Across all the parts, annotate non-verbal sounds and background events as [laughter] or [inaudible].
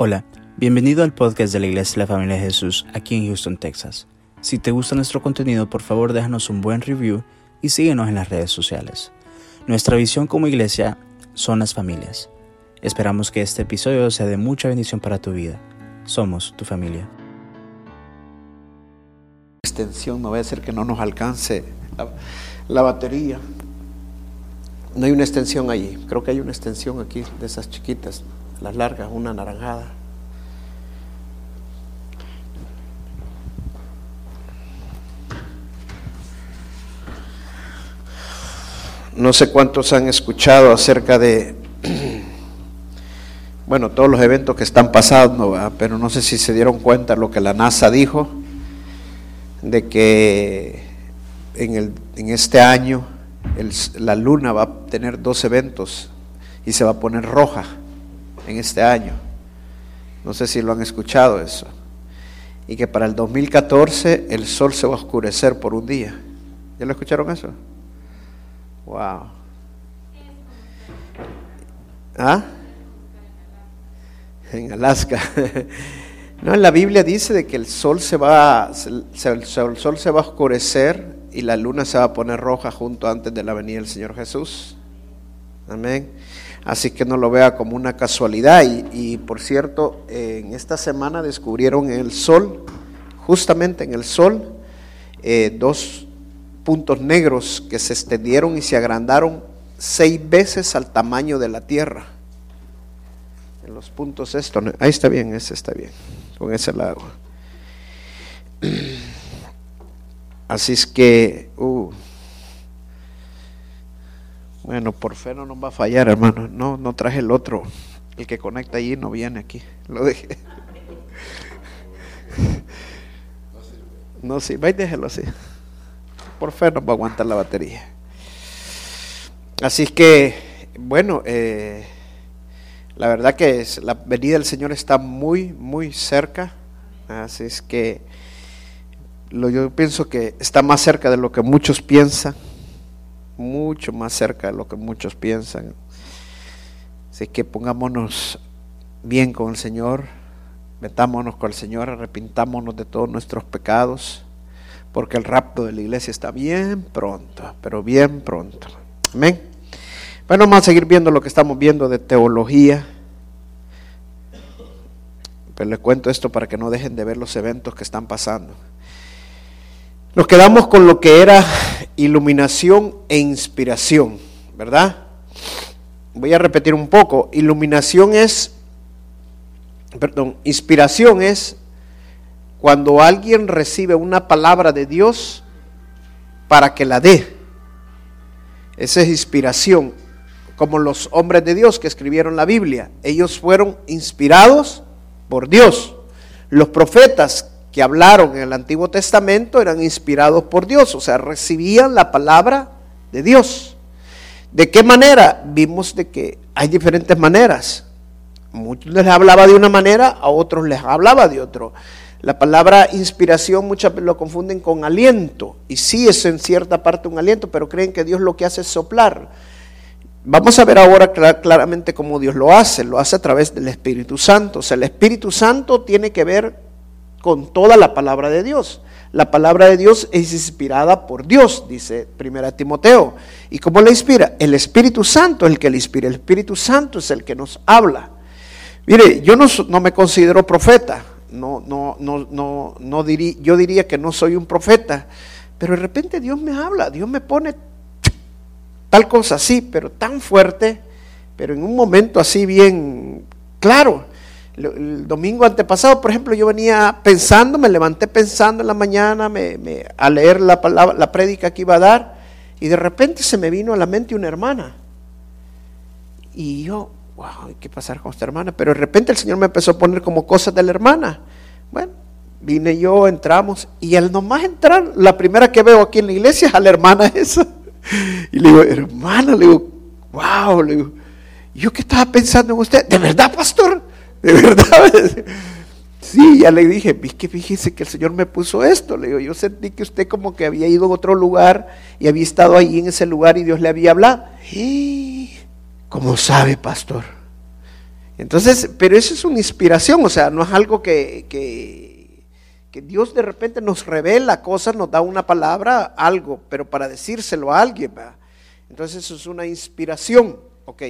Hola, bienvenido al podcast de la Iglesia de la Familia de Jesús aquí en Houston, Texas. Si te gusta nuestro contenido, por favor déjanos un buen review y síguenos en las redes sociales. Nuestra visión como iglesia son las familias. Esperamos que este episodio sea de mucha bendición para tu vida. Somos tu familia. Extensión, no va a ser que no nos alcance la, la batería. No hay una extensión allí. Creo que hay una extensión aquí de esas chiquitas, las largas, una naranjada. No sé cuántos han escuchado acerca de, [clears throat] bueno, todos los eventos que están pasando, pero no sé si se dieron cuenta lo que la NASA dijo, de que en, el, en este año la luna va a tener dos eventos y se va a poner roja en este año. No sé si lo han escuchado eso. Y que para el 2014 el sol se va a oscurecer por un día. ¿Ya lo escucharon eso? Wow. ¿Ah? En Alaska. [laughs] No, en la Biblia dice de que el sol se va, el sol se va a oscurecer y la luna se va a poner roja junto antes de la venida del Señor Jesús. Amén. Así que no lo vea como una casualidad. Y, y, por cierto, en esta semana descubrieron en el sol, justamente en el sol, eh, dos puntos negros que se extendieron y se agrandaron seis veces al tamaño de la Tierra. En los puntos esto, ¿no? ahí está bien, ese está bien, con ese lado. [clears throat] Así es que, uh, bueno, por fe no nos va a fallar, hermano. No, no traje el otro. El que conecta allí no viene aquí. Lo dejé. No, sí, va y déjelo así. Por fe nos va a aguantar la batería. Así que, bueno, eh, la verdad que la venida del Señor está muy, muy cerca. Así es que lo, yo pienso que está más cerca de lo que muchos piensan. Mucho más cerca de lo que muchos piensan. Así que pongámonos bien con el Señor. Metámonos con el Señor, arrepintámonos de todos nuestros pecados. Porque el rapto de la iglesia está bien pronto, pero bien pronto. Amén. Bueno, vamos a seguir viendo lo que estamos viendo de teología. Pero les cuento esto para que no dejen de ver los eventos que están pasando. Nos quedamos con lo que era iluminación e inspiración, ¿verdad? Voy a repetir un poco. Iluminación es, perdón, inspiración es cuando alguien recibe una palabra de Dios para que la dé. Esa es inspiración, como los hombres de Dios que escribieron la Biblia. Ellos fueron inspirados por Dios. Los profetas que hablaron en el Antiguo Testamento eran inspirados por Dios, o sea, recibían la palabra de Dios. ¿De qué manera? Vimos de que hay diferentes maneras. Muchos les hablaba de una manera, a otros les hablaba de otro. La palabra inspiración muchas veces lo confunden con aliento. Y sí es en cierta parte un aliento, pero creen que Dios lo que hace es soplar. Vamos a ver ahora cla- claramente cómo Dios lo hace. Lo hace a través del Espíritu Santo. O sea, el Espíritu Santo tiene que ver con toda la palabra de Dios. La palabra de Dios es inspirada por Dios, dice 1 Timoteo. ¿Y cómo la inspira? El Espíritu Santo es el que le inspira. El Espíritu Santo es el que nos habla. Mire, yo no, me considero profeta. No, no, no, no, no yo diría que no soy un profeta. Pero de repente Dios me habla, Dios me pone tal cosa así, pero tan fuerte, pero en un momento así bien claro. El domingo antepasado, por ejemplo, yo venía pensando, me levanté pensando en la mañana me, me- a leer la palabra, la prédica que iba a dar, y de repente se me vino a la mente una hermana. Y yo, wow, hay que pasar con esta hermana. Pero de repente el Señor me empezó a poner como cosas de la hermana. Bueno, vine yo, entramos, y al nomás entrar, la primera que veo aquí en la iglesia es a la hermana [laughs] esa. Y le digo, hermana, le digo, wow, le digo, ¿yo qué estaba pensando en usted? ¿De verdad, pastor? ¿De verdad? Sí, ya le dije, "Vi que fíjese que el Señor me puso esto. Le digo, yo sentí que usted como que había ido a otro lugar y había estado ahí en ese lugar y Dios le había hablado. "Y, ¿Cómo sabe, pastor? Entonces, pero eso es una inspiración, o sea, no es algo que, que, Dios de repente nos revela cosas, nos da una palabra, algo, pero para decírselo a alguien. Entonces eso es una inspiración. Ok.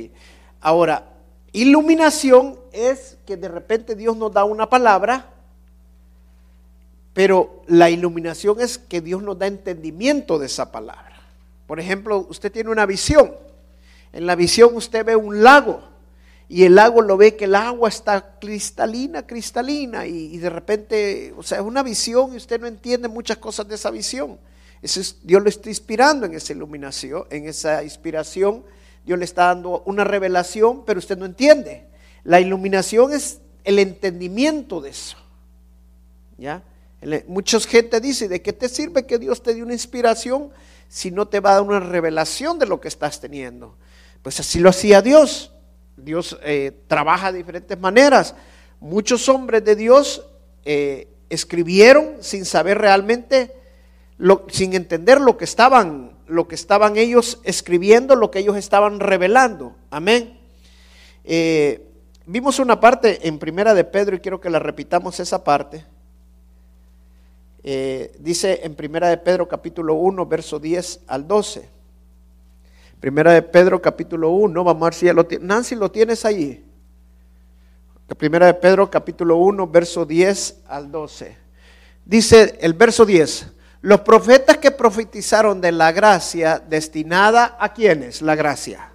Ahora, iluminación es que de repente Dios nos da una palabra, pero la iluminación es que Dios nos da entendimiento de esa palabra. Por ejemplo, usted tiene una visión. En la visión usted ve un lago y el lago lo ve que el agua está cristalina, cristalina y, de repente, o sea, es una visión y usted no entiende muchas cosas de esa visión. Dios lo está inspirando en esa iluminación, en esa inspiración. Dios le está dando una revelación, pero usted no entiende. La iluminación es el entendimiento de eso. ¿Ya? Mucha gente dice, ¿de qué te sirve que Dios te dé una inspiración si no te va a dar una revelación de lo que estás teniendo? Pues así lo hacía Dios. Dios eh, trabaja de diferentes maneras. Muchos hombres de Dios eh, escribieron sin saber realmente sin entender lo que estaban, lo que estaban ellos escribiendo, lo que ellos estaban revelando. Amén. Eh, vimos una parte en Primera de Pedro y quiero que la repitamos esa parte. Eh, dice en Primera de Pedro capítulo 1, verso 10 al 12. Primera de Pedro capítulo 1, vamos a ver si ya lo tiene. Nancy, ¿lo tienes ahí? Primera de Pedro capítulo 1, verso 10 al 12. Dice el verso 10. Los profetas que profetizaron de la gracia destinada a quienes? La gracia.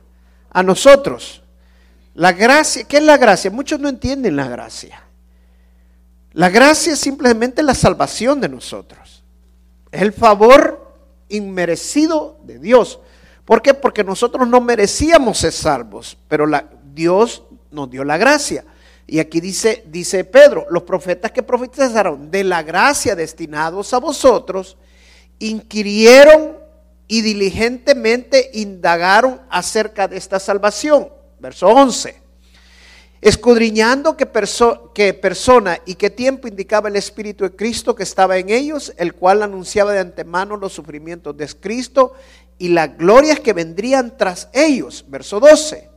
A nosotros. La gracia, ¿qué es la gracia? Muchos no entienden la gracia. La gracia es simplemente la salvación de nosotros. Es el favor inmerecido de Dios. ¿Por qué? Porque nosotros no merecíamos ser salvos, pero la, Dios nos dio la gracia. Y aquí dice, dice Pedro, los profetas que profetizaron de la gracia destinados a vosotros, inquirieron y diligentemente indagaron acerca de esta salvación. Verso 11. Escudriñando qué que persona y qué tiempo indicaba el Espíritu de Cristo que estaba en ellos, el cual anunciaba de antemano los sufrimientos de Cristo y las glorias que vendrían tras ellos. Verso 12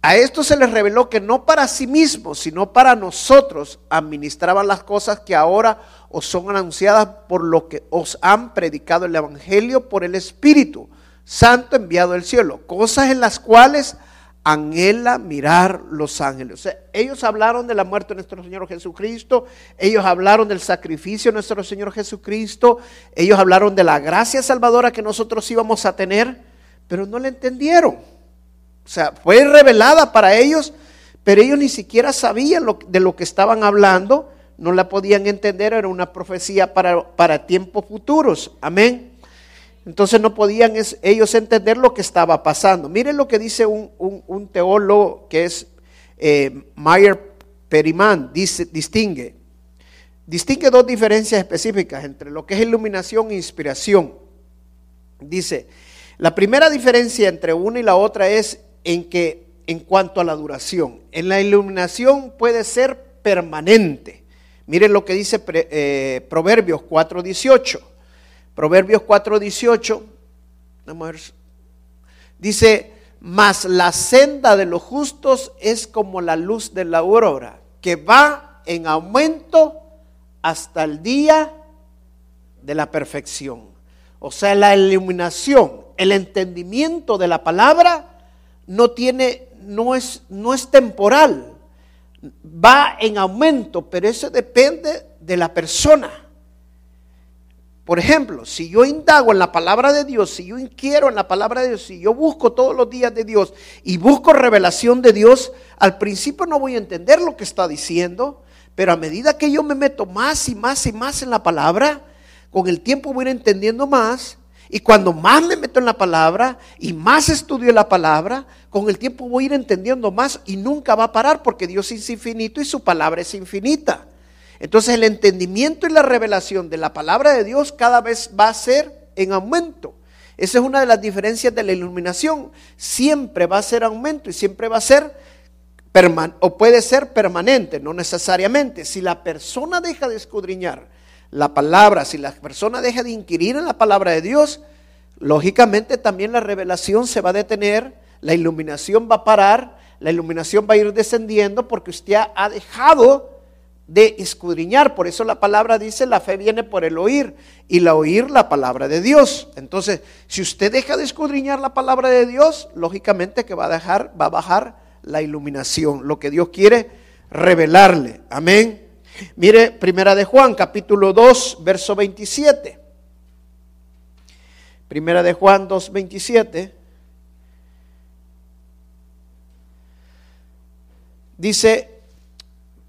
a esto se les reveló que no para sí mismos, sino para nosotros administraban las cosas que ahora os son anunciadas por lo que os han predicado el Evangelio por el Espíritu Santo enviado del cielo, cosas en las cuales anhela mirar los ángeles. Ellos hablaron de la muerte de nuestro Señor Jesucristo, ellos hablaron del sacrificio de nuestro Señor Jesucristo, ellos hablaron de la gracia salvadora que nosotros íbamos a tener, pero no le entendieron. O sea, fue revelada para ellos, pero ellos ni siquiera sabían de lo que estaban hablando, no la podían entender, era una profecía para, para tiempos futuros. Amén. Entonces no podían ellos entender lo que estaba pasando. Miren lo que dice un, teólogo que es eh, Mayer Periman, dice, distingue. Distingue dos diferencias específicas entre lo que es iluminación e inspiración. Dice, la primera diferencia entre una y la otra es en que en cuanto a la duración, en la iluminación puede ser permanente. Miren lo que dice eh, Proverbios 4.18. Proverbios 4.18, dice, mas la senda de los justos es como la luz de la aurora, que va en aumento hasta el día de la perfección. O sea, la iluminación, el entendimiento de la palabra no tiene, no es, no es temporal, va en aumento, pero eso depende de la persona. Por ejemplo, si yo indago en la palabra de Dios, si yo inquiero en la palabra de Dios, si yo busco todos los días de Dios y busco revelación de Dios, al principio no voy a entender lo que está diciendo, pero a medida que yo me meto más y más y más en la palabra, con el tiempo voy a ir entendiendo más y cuando más me meto en la palabra y más estudio la palabra, con el tiempo voy a ir entendiendo más y nunca va a parar porque Dios es infinito y su palabra es infinita. Entonces el entendimiento y la revelación de la palabra de Dios cada vez va a ser en aumento. Esa es una de las diferencias de la iluminación. Siempre va a ser aumento y siempre va a ser o puede ser permanente, no necesariamente. Si la persona deja de escudriñar la palabra, si la persona deja de inquirir en la palabra de Dios, lógicamente también la revelación se va a detener, la iluminación va a parar, la iluminación va a ir descendiendo porque usted ha dejado de escudriñar. Por eso la palabra dice, la fe viene por el oír y la oír la palabra de Dios. Entonces, si usted deja de escudriñar la palabra de Dios, lógicamente que va a dejar, va a bajar la iluminación, lo que Dios quiere revelarle. Amén. Mire, primera de Juan, capítulo 2, verso 27. Primera de Juan 2, 27. Dice,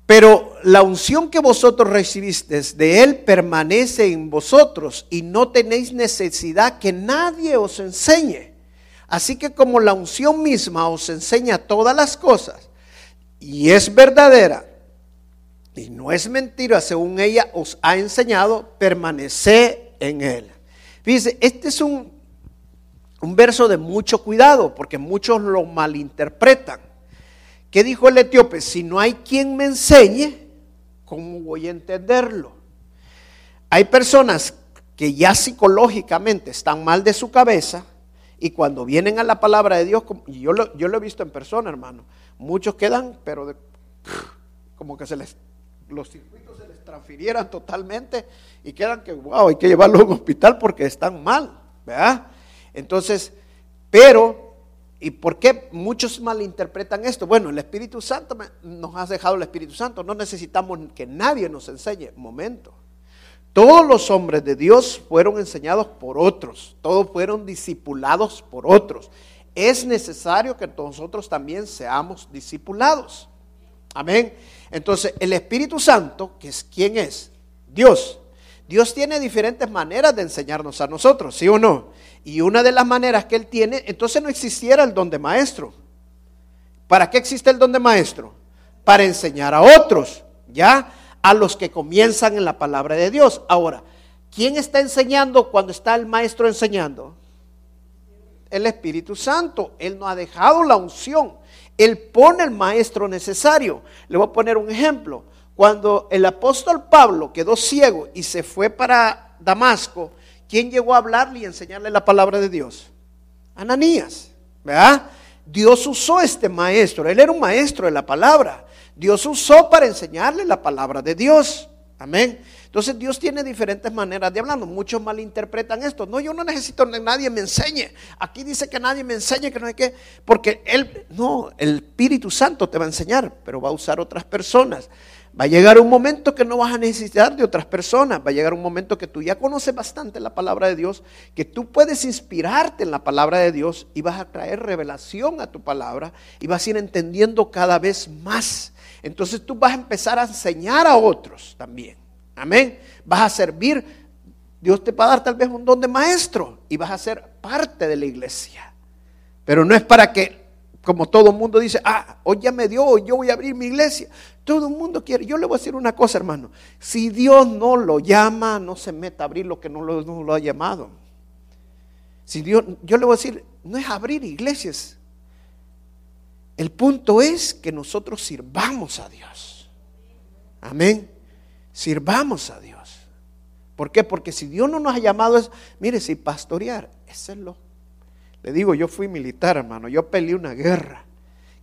pero la unción que vosotros recibisteis de Él permanece en vosotros y no tenéis necesidad que nadie os enseñe. Así que como la unción misma os enseña todas las cosas y es verdadera y no es mentira según ella os ha enseñado, permanece en Él. Fíjense, este es un, un verso de mucho cuidado porque muchos lo malinterpretan. ¿Qué dijo el etíope? Si no hay quien me enseñe, ¿cómo voy a entenderlo? Hay personas que ya psicológicamente están mal de su cabeza y cuando vienen a la palabra de Dios, yo lo, yo lo he visto en persona, hermano, muchos quedan, pero como que se les, los circuitos se les transfirieran totalmente y quedan que, wow, hay que llevarlo a un hospital porque están mal, ¿verdad? Entonces, pero ¿Y por qué muchos malinterpretan esto? Bueno, el Espíritu Santo nos ha dejado el Espíritu Santo. No necesitamos que nadie nos enseñe. Momento. Todos los hombres de Dios fueron enseñados por otros. Todos fueron discipulados por otros. Es necesario que nosotros también seamos discipulados. Amén. Entonces, el Espíritu Santo, que es quién es? Dios. Dios tiene diferentes maneras de enseñarnos a nosotros, ¿sí o no? Y una de las maneras que Él tiene, entonces no existiera el don de maestro. ¿Para qué existe el don de maestro? Para enseñar a otros, ¿ya? A los que comienzan en la palabra de Dios. Ahora, ¿quién está enseñando cuando está el maestro enseñando? El Espíritu Santo. Él no ha dejado la unción. Él pone el maestro necesario. Le voy a poner un ejemplo. Cuando el apóstol Pablo quedó ciego y se fue para Damasco, ¿Quién llegó a hablarle y enseñarle la palabra de Dios? Ananías, ¿verdad? Dios usó este maestro, él era un maestro de la palabra. Dios usó para enseñarle la palabra de Dios. Amén. Entonces Dios tiene diferentes maneras de hablar. Muchos malinterpretan esto. No, yo no necesito que nadie me enseñe. Aquí dice que nadie me enseñe, que no hay que. Porque él, no, el Espíritu Santo te va a enseñar, pero va a usar otras personas. Va a llegar un momento que no vas a necesitar de otras personas. Va a llegar un momento que tú ya conoces bastante la palabra de Dios, que tú puedes inspirarte en la palabra de Dios y vas a traer revelación a tu palabra y vas a ir entendiendo cada vez más. Entonces tú vas a empezar a enseñar a otros también. Amén. Vas a servir. Dios te va a dar tal vez un don de maestro y vas a ser parte de la iglesia. Pero no es para que como todo mundo dice, ah, hoy ya me dio, hoy yo voy a abrir mi iglesia. Todo el mundo quiere. Yo le voy a decir una cosa, hermano. Si Dios no lo llama, no se meta a abrir lo que no lo, no lo ha llamado. Si Dios, yo le voy a decir, no es abrir iglesias. El punto es que nosotros sirvamos a Dios. Amén. Sirvamos a Dios. ¿Por qué? Porque si Dios no nos ha llamado, es, mire, si pastorear, eso es lo le digo, yo fui militar, hermano, yo peleé una guerra.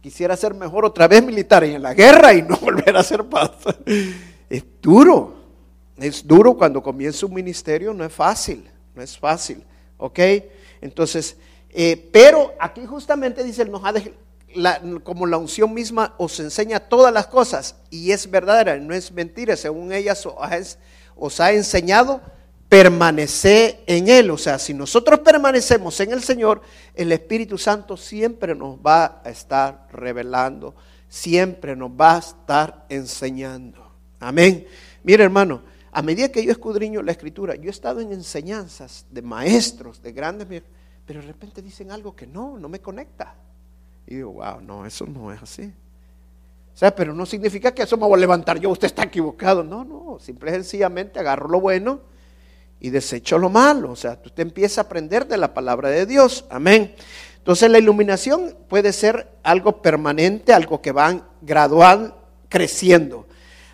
Quisiera ser mejor otra vez militar y en la guerra y no [laughs] volver a ser pastor. Es duro, es duro cuando comienza un ministerio, no es fácil, no es fácil, ¿ok? Entonces, eh, pero aquí justamente dice, nos ha como la unción misma os enseña todas las cosas y es verdadera, no es mentira, según ella os ha enseñado permanecer en Él. O sea, si nosotros permanecemos en el Señor, el Espíritu Santo siempre nos va a estar revelando, siempre nos va a estar enseñando. Amén. Mire hermano, a medida que yo escudriño la escritura, yo he estado en enseñanzas de maestros, de grandes, pero de repente dicen algo que no, no me conecta. Y digo, wow, no, eso no es así. O sea, pero no significa que eso me voy a levantar yo, usted está equivocado. No, no, simple y sencillamente agarro lo bueno y desecho lo malo. O sea, usted empieza a aprender de la palabra de Dios. Amén. Entonces la iluminación puede ser algo permanente, algo que va gradual creciendo.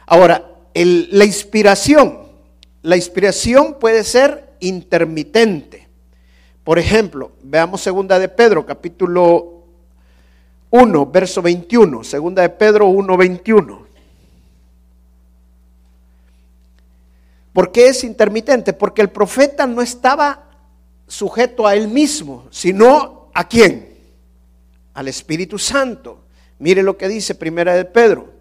Ahora, la inspiración, la inspiración puede ser intermitente. Por ejemplo, veamos segunda de Pedro, capítulo 1, verso 21. Segunda de Pedro 1, 21. ¿Por qué es intermitente? Porque el profeta no estaba sujeto a él mismo, sino a quién? Al Espíritu Santo. Mire lo que dice Primera de Pedro.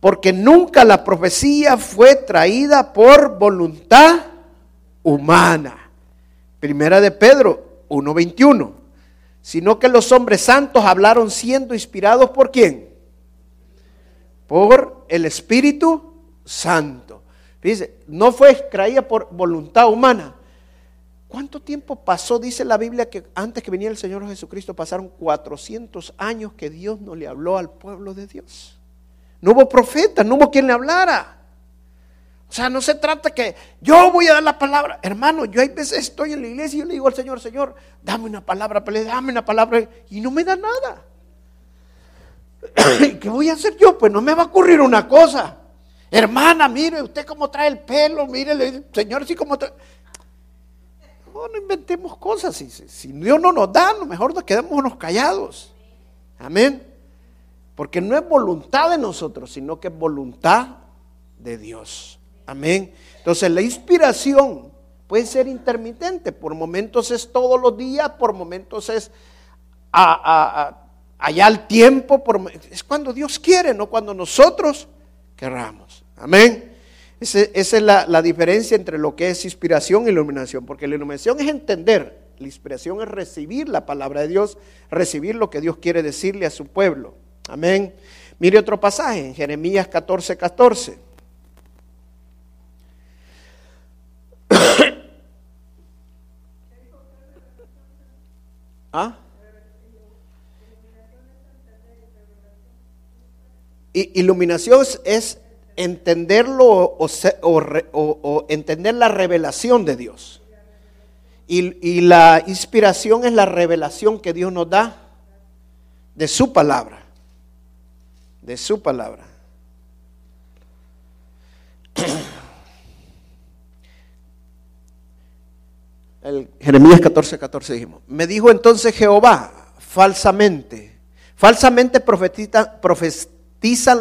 Porque nunca la profecía fue traída por voluntad humana. Primera de Pedro 1.21. Sino que los hombres santos hablaron siendo inspirados por quién? Por el Espíritu Santo. Dice, no fue traída por voluntad humana. ¿Cuánto tiempo pasó? Dice la Biblia que antes que viniera el Señor Jesucristo pasaron 400 años que Dios no le habló al pueblo de Dios. No hubo profeta, no hubo quien le hablara. O sea, no se trata que yo voy a dar la palabra. Hermano, yo hay veces estoy en la iglesia y yo le digo al Señor, Señor, dame una palabra, dame una palabra. Y no me da nada. [coughs] ¿Qué voy a hacer yo? Pues no me va a ocurrir una cosa. Hermana, mire usted cómo trae el pelo, mire, Señor, sí cómo trae. No, no inventemos cosas. Si, Dios no nos da, mejor nos quedemos callados. Amén. Porque no es voluntad de nosotros, sino que es voluntad de Dios. Amén. Entonces la inspiración puede ser intermitente. Por momentos es todos los días, por momentos es allá al tiempo. es cuando Dios quiere, no cuando nosotros querramos. Amén. esa es la, diferencia entre lo que es inspiración y iluminación, porque la iluminación es entender, la inspiración es recibir la palabra de Dios, recibir lo que Dios quiere decirle a su pueblo. Amén. Mire otro pasaje en Jeremías 14, 14. [coughs] ¿Ah? Iluminación es entenderlo o, entender la revelación de Dios. Y, la inspiración es la revelación que Dios nos da de su palabra. De su palabra. [clears throat] El Jeremías 14, 14 dijimos. Me dijo entonces Jehová falsamente, falsamente profetiza,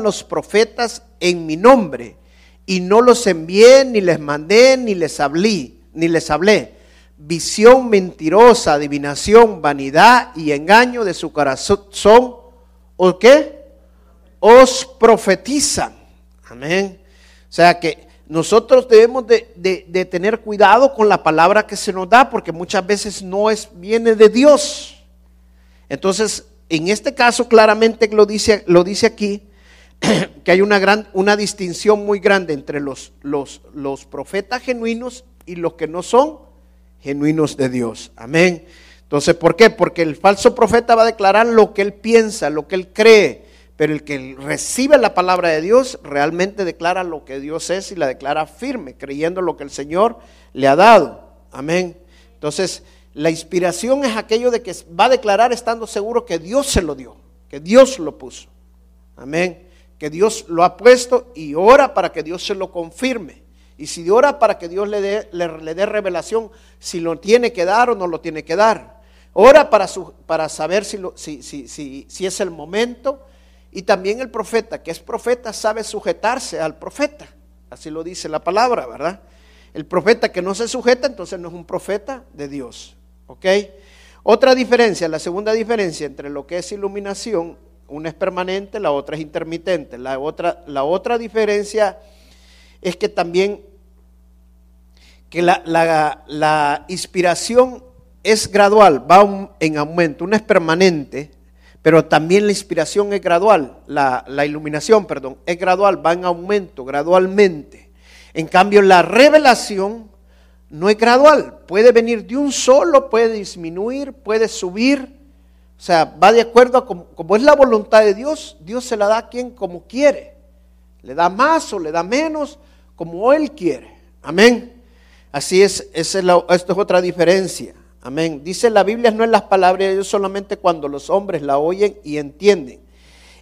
los profetas en mi nombre, y no los envié, ni les mandé, ni les hablé, ni les hablé. Visión mentirosa, adivinación, vanidad y engaño de su corazón, ¿o qué? Os profetizan. Amén. O sea que nosotros debemos de, de, tener cuidado con la palabra que se nos da, porque muchas veces no es, viene de Dios. Entonces, en este caso claramente lo dice, lo dice aquí, [coughs] que hay una, gran, una distinción muy grande entre los, los, los profetas genuinos y los que no son genuinos de Dios. Amén. Entonces, ¿por qué? Porque el falso profeta va a declarar lo que él piensa, lo que él cree, pero el que recibe la palabra de Dios realmente declara lo que Dios es y la declara firme, creyendo lo que el Señor le ha dado. Amén. Entonces, la inspiración es aquello de que va a declarar estando seguro que Dios se lo dio, que Dios lo puso. Amén que Dios lo ha puesto y ora para que Dios se lo confirme. Y si ora para que Dios le dé, le, dé revelación, si lo tiene que dar o no lo tiene que dar. Ora para, su, para saber si, lo, si, si, si es el momento. Y también el profeta, que es profeta, sabe sujetarse al profeta. Así lo dice la palabra, ¿verdad? El profeta que no se sujeta, entonces no es un profeta de Dios. ¿Ok? Otra diferencia, la segunda diferencia entre lo que es iluminación una es permanente, la otra es intermitente. La otra, la otra diferencia es que también que la, inspiración es gradual, va en aumento. Una es permanente, pero también la inspiración es gradual. La, la iluminación, perdón, es gradual, va en aumento, gradualmente. En cambio, la revelación no es gradual. Puede venir de un solo, puede disminuir, puede subir o sea, va de acuerdo a como, es la voluntad de Dios, Dios se la da a quien como quiere. Le da más o le da menos, como Él quiere. Amén. Así es, es esto es otra diferencia. Amén. Dice la Biblia no es las palabras de Dios solamente cuando los hombres la oyen y entienden.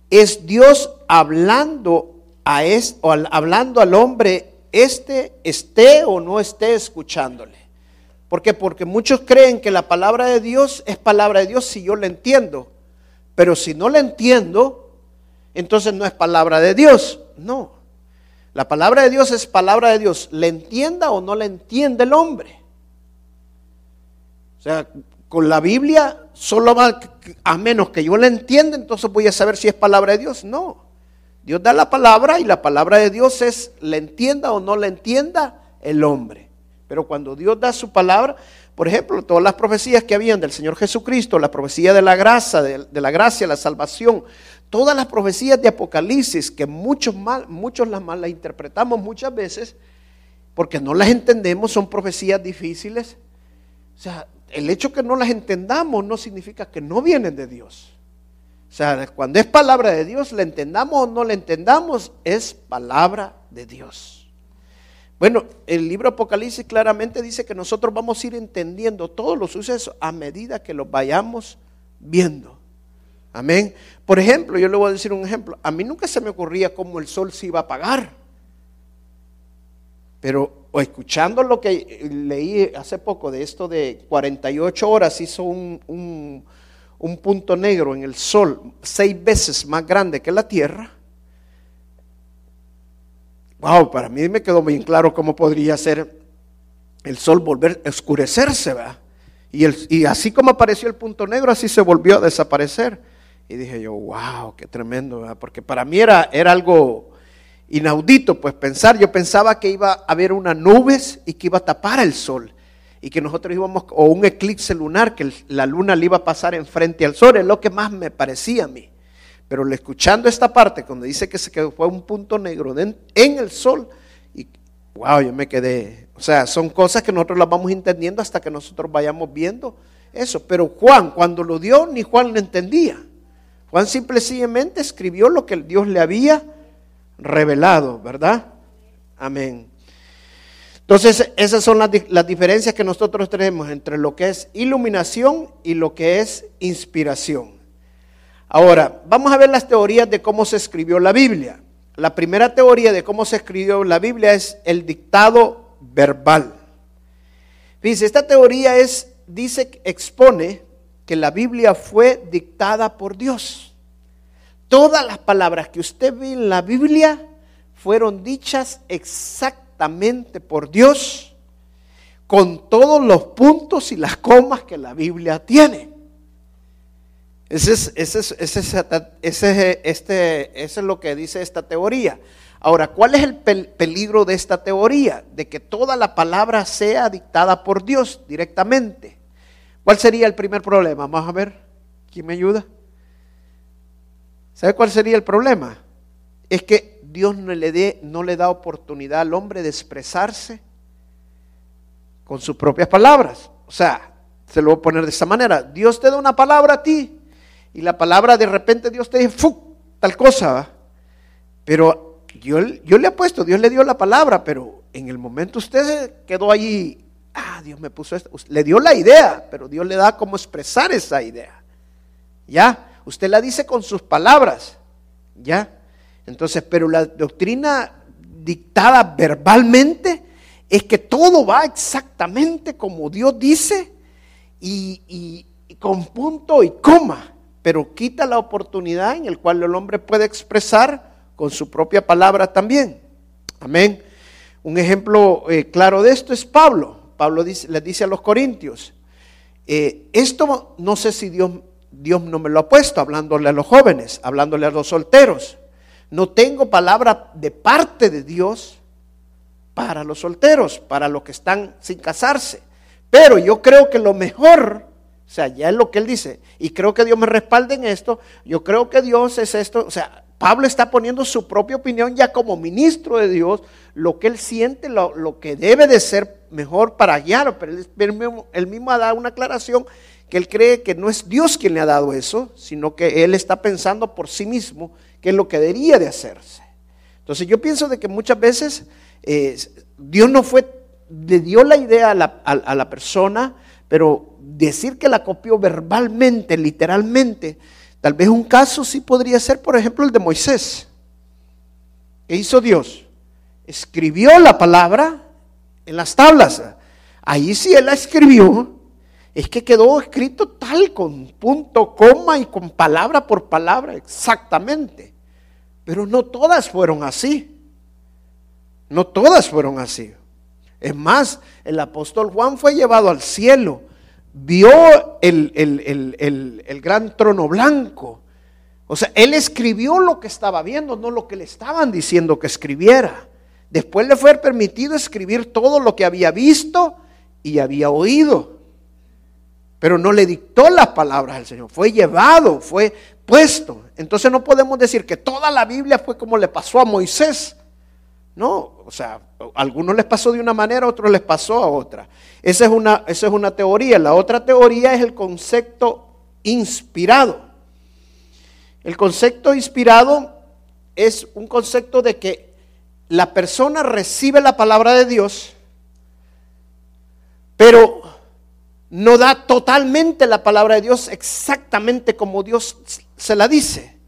Es Dios hablando a es, o hablando al hombre, este esté o no esté escuchándole. ¿Por qué? Porque muchos creen que la palabra de Dios es palabra de Dios si yo la entiendo. Pero si no la entiendo, entonces no es palabra de Dios. No. La palabra de Dios es palabra de Dios. ¿Le entienda o no le entiende el hombre? O sea, con la Biblia, solo a menos que yo la entienda, entonces voy a saber si es palabra de Dios. No. Dios da la palabra y la palabra de Dios es, le entienda o no le entienda el hombre. Pero cuando Dios da su palabra, por ejemplo, todas las profecías que habían del Señor Jesucristo, la profecía de la gracia, de, la gracia, la salvación, todas las profecías de Apocalipsis, que muchos, mal, muchos las mal las interpretamos muchas veces, porque no las entendemos, son profecías difíciles. O sea, el hecho que no las entendamos no significa que no vienen de Dios. O sea, cuando es palabra de Dios, la entendamos o no la entendamos, es palabra de Dios. Bueno, el libro Apocalipsis claramente dice que nosotros vamos a ir entendiendo todos los sucesos a medida que los vayamos viendo. Amén. Por ejemplo, yo le voy a decir un ejemplo. A mí nunca se me ocurría cómo el sol se iba a apagar. Pero escuchando lo que leí hace poco de esto de 48 horas, hizo un, un punto negro en el sol seis veces más grande que la Tierra Wow, para mí me quedó bien claro cómo podría ser el sol volver a oscurecerse, ¿verdad? Y, el, y así como apareció el punto negro, así se volvió a desaparecer. Y dije yo, wow, qué tremendo, ¿verdad? Porque para mí era, era algo inaudito, pues pensar, yo pensaba que iba a haber unas nubes y que iba a tapar el sol. Y que nosotros íbamos, o un eclipse lunar, que la luna le iba a pasar enfrente al sol, es lo que más me parecía a mí. Pero escuchando esta parte, cuando dice que se quedó, fue un punto negro en el sol, y wow, yo me quedé. O sea, son cosas que nosotros las vamos entendiendo hasta que nosotros vayamos viendo eso. Pero Juan, cuando lo dio, ni Juan lo entendía. Juan simplemente escribió lo que Dios le había revelado, ¿verdad? Amén. Entonces, esas son las, las, diferencias que nosotros tenemos entre lo que es iluminación y lo que es inspiración. Ahora, vamos a ver las teorías de cómo se escribió la Biblia. La primera teoría de cómo se escribió la Biblia es el dictado verbal. Dice, esta teoría es, dice, expone que la Biblia fue dictada por Dios. Todas las palabras que usted ve en la Biblia fueron dichas exactamente por Dios, con todos los puntos y las comas que la Biblia tiene. Ese es, ese es, ese este, es lo que dice esta teoría. Ahora, ¿cuál es el peligro de esta teoría? De que toda la palabra sea dictada por Dios directamente. ¿Cuál sería el primer problema? Vamos a ver, ¿quién me ayuda? ¿Sabe cuál sería el problema? Es que Dios no le, dé, no le da oportunidad al hombre de expresarse con sus propias palabras. O sea, se lo voy a poner de esta manera. Dios te da una palabra a ti y la palabra de repente Dios te dice, tal cosa, Pero yo, yo le apuesto, Dios le dio la palabra, pero en el momento usted quedó allí, ah, Dios me puso esto, le dio la idea, pero Dios le da cómo expresar esa idea. ¿Ya? Usted la dice con sus palabras, ¿ya? Entonces, pero la doctrina dictada verbalmente es que todo va exactamente como Dios dice y, y con punto y coma pero quita la oportunidad en el cual el hombre puede expresar con su propia palabra también. Amén. Un ejemplo eh, claro de esto es Pablo. Pablo dice, le dice a los corintios, eh, esto no sé si Dios, Dios no me lo ha puesto, hablándole a los jóvenes, hablándole a los solteros. No tengo palabra de parte de Dios para los solteros, para los que están sin casarse. Pero yo creo que lo mejor o sea, ya es lo que él dice. Y creo que Dios me respalde en esto. Yo creo que Dios es esto. O sea, Pablo está poniendo su propia opinión ya como ministro de Dios, lo que él siente, lo, que debe de ser mejor para guiar. Pero él, mismo, ha dado una aclaración que él cree que no es Dios quien le ha dado eso, sino que él está pensando por sí mismo que es lo que debería de hacerse. Entonces yo pienso de que muchas veces eh, Dios no fue, le dio la idea a la, a la persona, pero decir que la copió verbalmente, literalmente, tal vez un caso sí podría ser, por ejemplo, el de Moisés. ¿Qué hizo Dios? Escribió la palabra en las tablas. Ahí sí él la escribió es que quedó escrito tal con punto, coma y con palabra por palabra, exactamente. Pero no todas fueron así. No todas fueron así. Es más, el apóstol Juan fue llevado al cielo, vio el, el gran trono blanco. O sea, él escribió lo que estaba viendo, no lo que le estaban diciendo que escribiera. Después le fue permitido escribir todo lo que había visto y había oído. Pero no le dictó las palabras al Señor, fue llevado, fue puesto. Entonces no podemos decir que toda la Biblia fue como le pasó a Moisés. No, o sea, a algunos les pasó de una manera, a otros les pasó a otra. Esa es una, esa es una teoría. La otra teoría es el concepto inspirado. El concepto inspirado es un concepto de que la persona recibe la palabra de Dios, pero no da totalmente la palabra de Dios exactamente como Dios se la dice,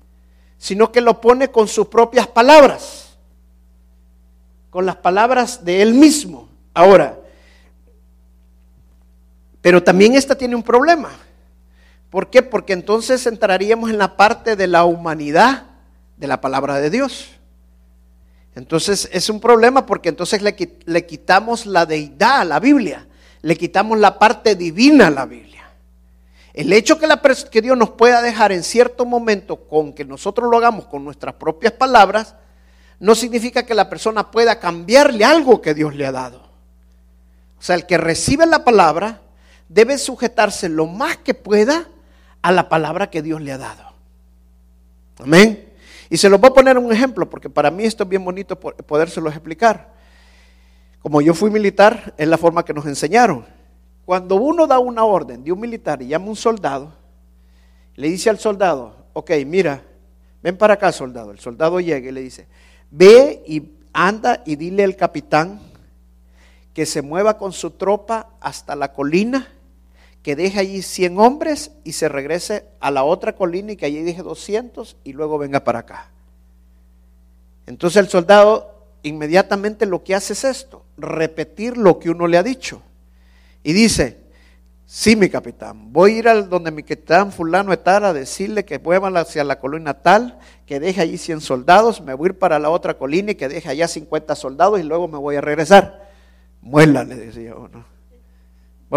sino que lo pone con sus propias palabras, con las palabras de él mismo. Ahora, pero también esta tiene un problema. ¿Por qué? Porque entonces entraríamos en la parte de la humanidad de la palabra de Dios. Entonces es un problema porque entonces le, le, quitamos la deidad a la Biblia, le quitamos la parte divina a la Biblia. El hecho que, la, que Dios nos pueda dejar en cierto momento con que nosotros lo hagamos con nuestras propias palabras, no significa que la persona pueda cambiarle algo que Dios le ha dado. O sea, el que recibe la palabra debe sujetarse lo más que pueda a la palabra que Dios le ha dado. Amén. Y se los voy a poner un ejemplo, porque para mí esto es bien bonito podérselo explicar. Como yo fui militar, es la forma que nos enseñaron. Cuando uno da una orden de un militar y llama a un soldado, le dice al soldado, ok, mira, ven para acá, soldado. El soldado llega y le dice, ve y anda y dile al capitán que se mueva con su tropa hasta la colina, que deje allí 100 hombres y se regrese a la otra colina y que allí deje 200 y luego venga para acá. Entonces el soldado inmediatamente lo que hace es esto, repetir lo que uno le ha dicho. Y dice, sí mi capitán, voy a ir al donde mi capitán fulano tal a decirle que muevan hacia la colina tal, que deje allí 100 soldados, me voy a ir para la otra colina y que deje allá 50 soldados y luego me voy a regresar. Muela, le decía uno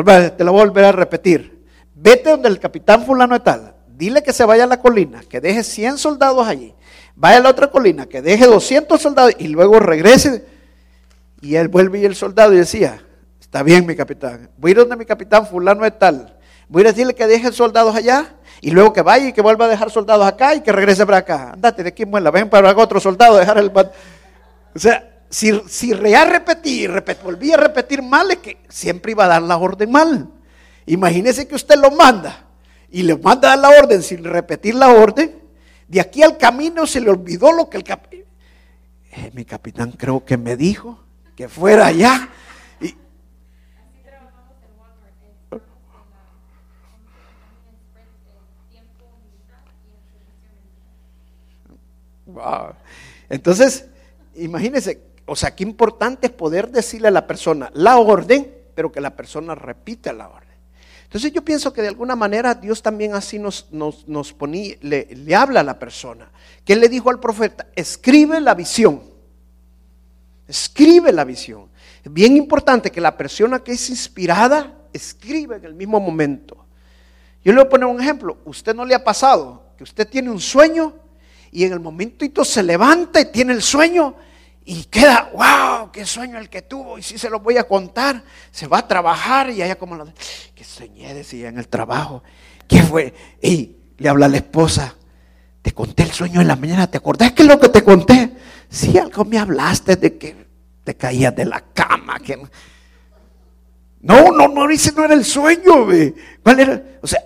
te lo voy a volver a repetir. Vete donde el capitán fulano de tal. Dile que se vaya a la colina, que deje 100 soldados allí. Vaya a la otra colina, que deje 200 soldados y luego regrese. Y él vuelve y el soldado y decía, está bien mi capitán. Voy a ir donde mi capitán fulano de tal. Voy a decirle que deje soldados allá y luego que vaya y que vuelva a dejar soldados acá y que regrese para acá. Andate de aquí, muela, ven para otro soldado, dejar el... O sea, si, si a repetir, volvía a repetir mal, es que siempre iba a dar la orden mal. Imagínese que usted lo manda y le manda a la orden sin repetir la orden. De aquí al camino se le olvidó lo que el capitán. Eh, mi capitán creo que me dijo que fuera allá. Y... Entonces, imagínese, o sea, qué importante es poder decirle a la persona la orden, pero que la persona repita la orden. Entonces yo pienso que de alguna manera Dios también así nos, nos, ponía, le, habla a la persona. Que le dijo al profeta, escribe la visión. Escribe la visión. Es bien importante que la persona que es inspirada escriba en el mismo momento. Yo le voy a poner un ejemplo. ¿Usted no le ha pasado que usted tiene un sueño y en el momentito se levanta y tiene el sueño y queda, wow, qué sueño el que tuvo. Y si se lo voy a contar, se va a trabajar y allá como lo, que soñé, decía en el trabajo. ¿Qué fue? Y le habla a la esposa, te conté el sueño en la mañana, ¿te acordás que es lo que te conté? Sí, algo me hablaste de que te caías de la cama. Que... No, no, no, ese no era el sueño. ¿Cuál era? O sea,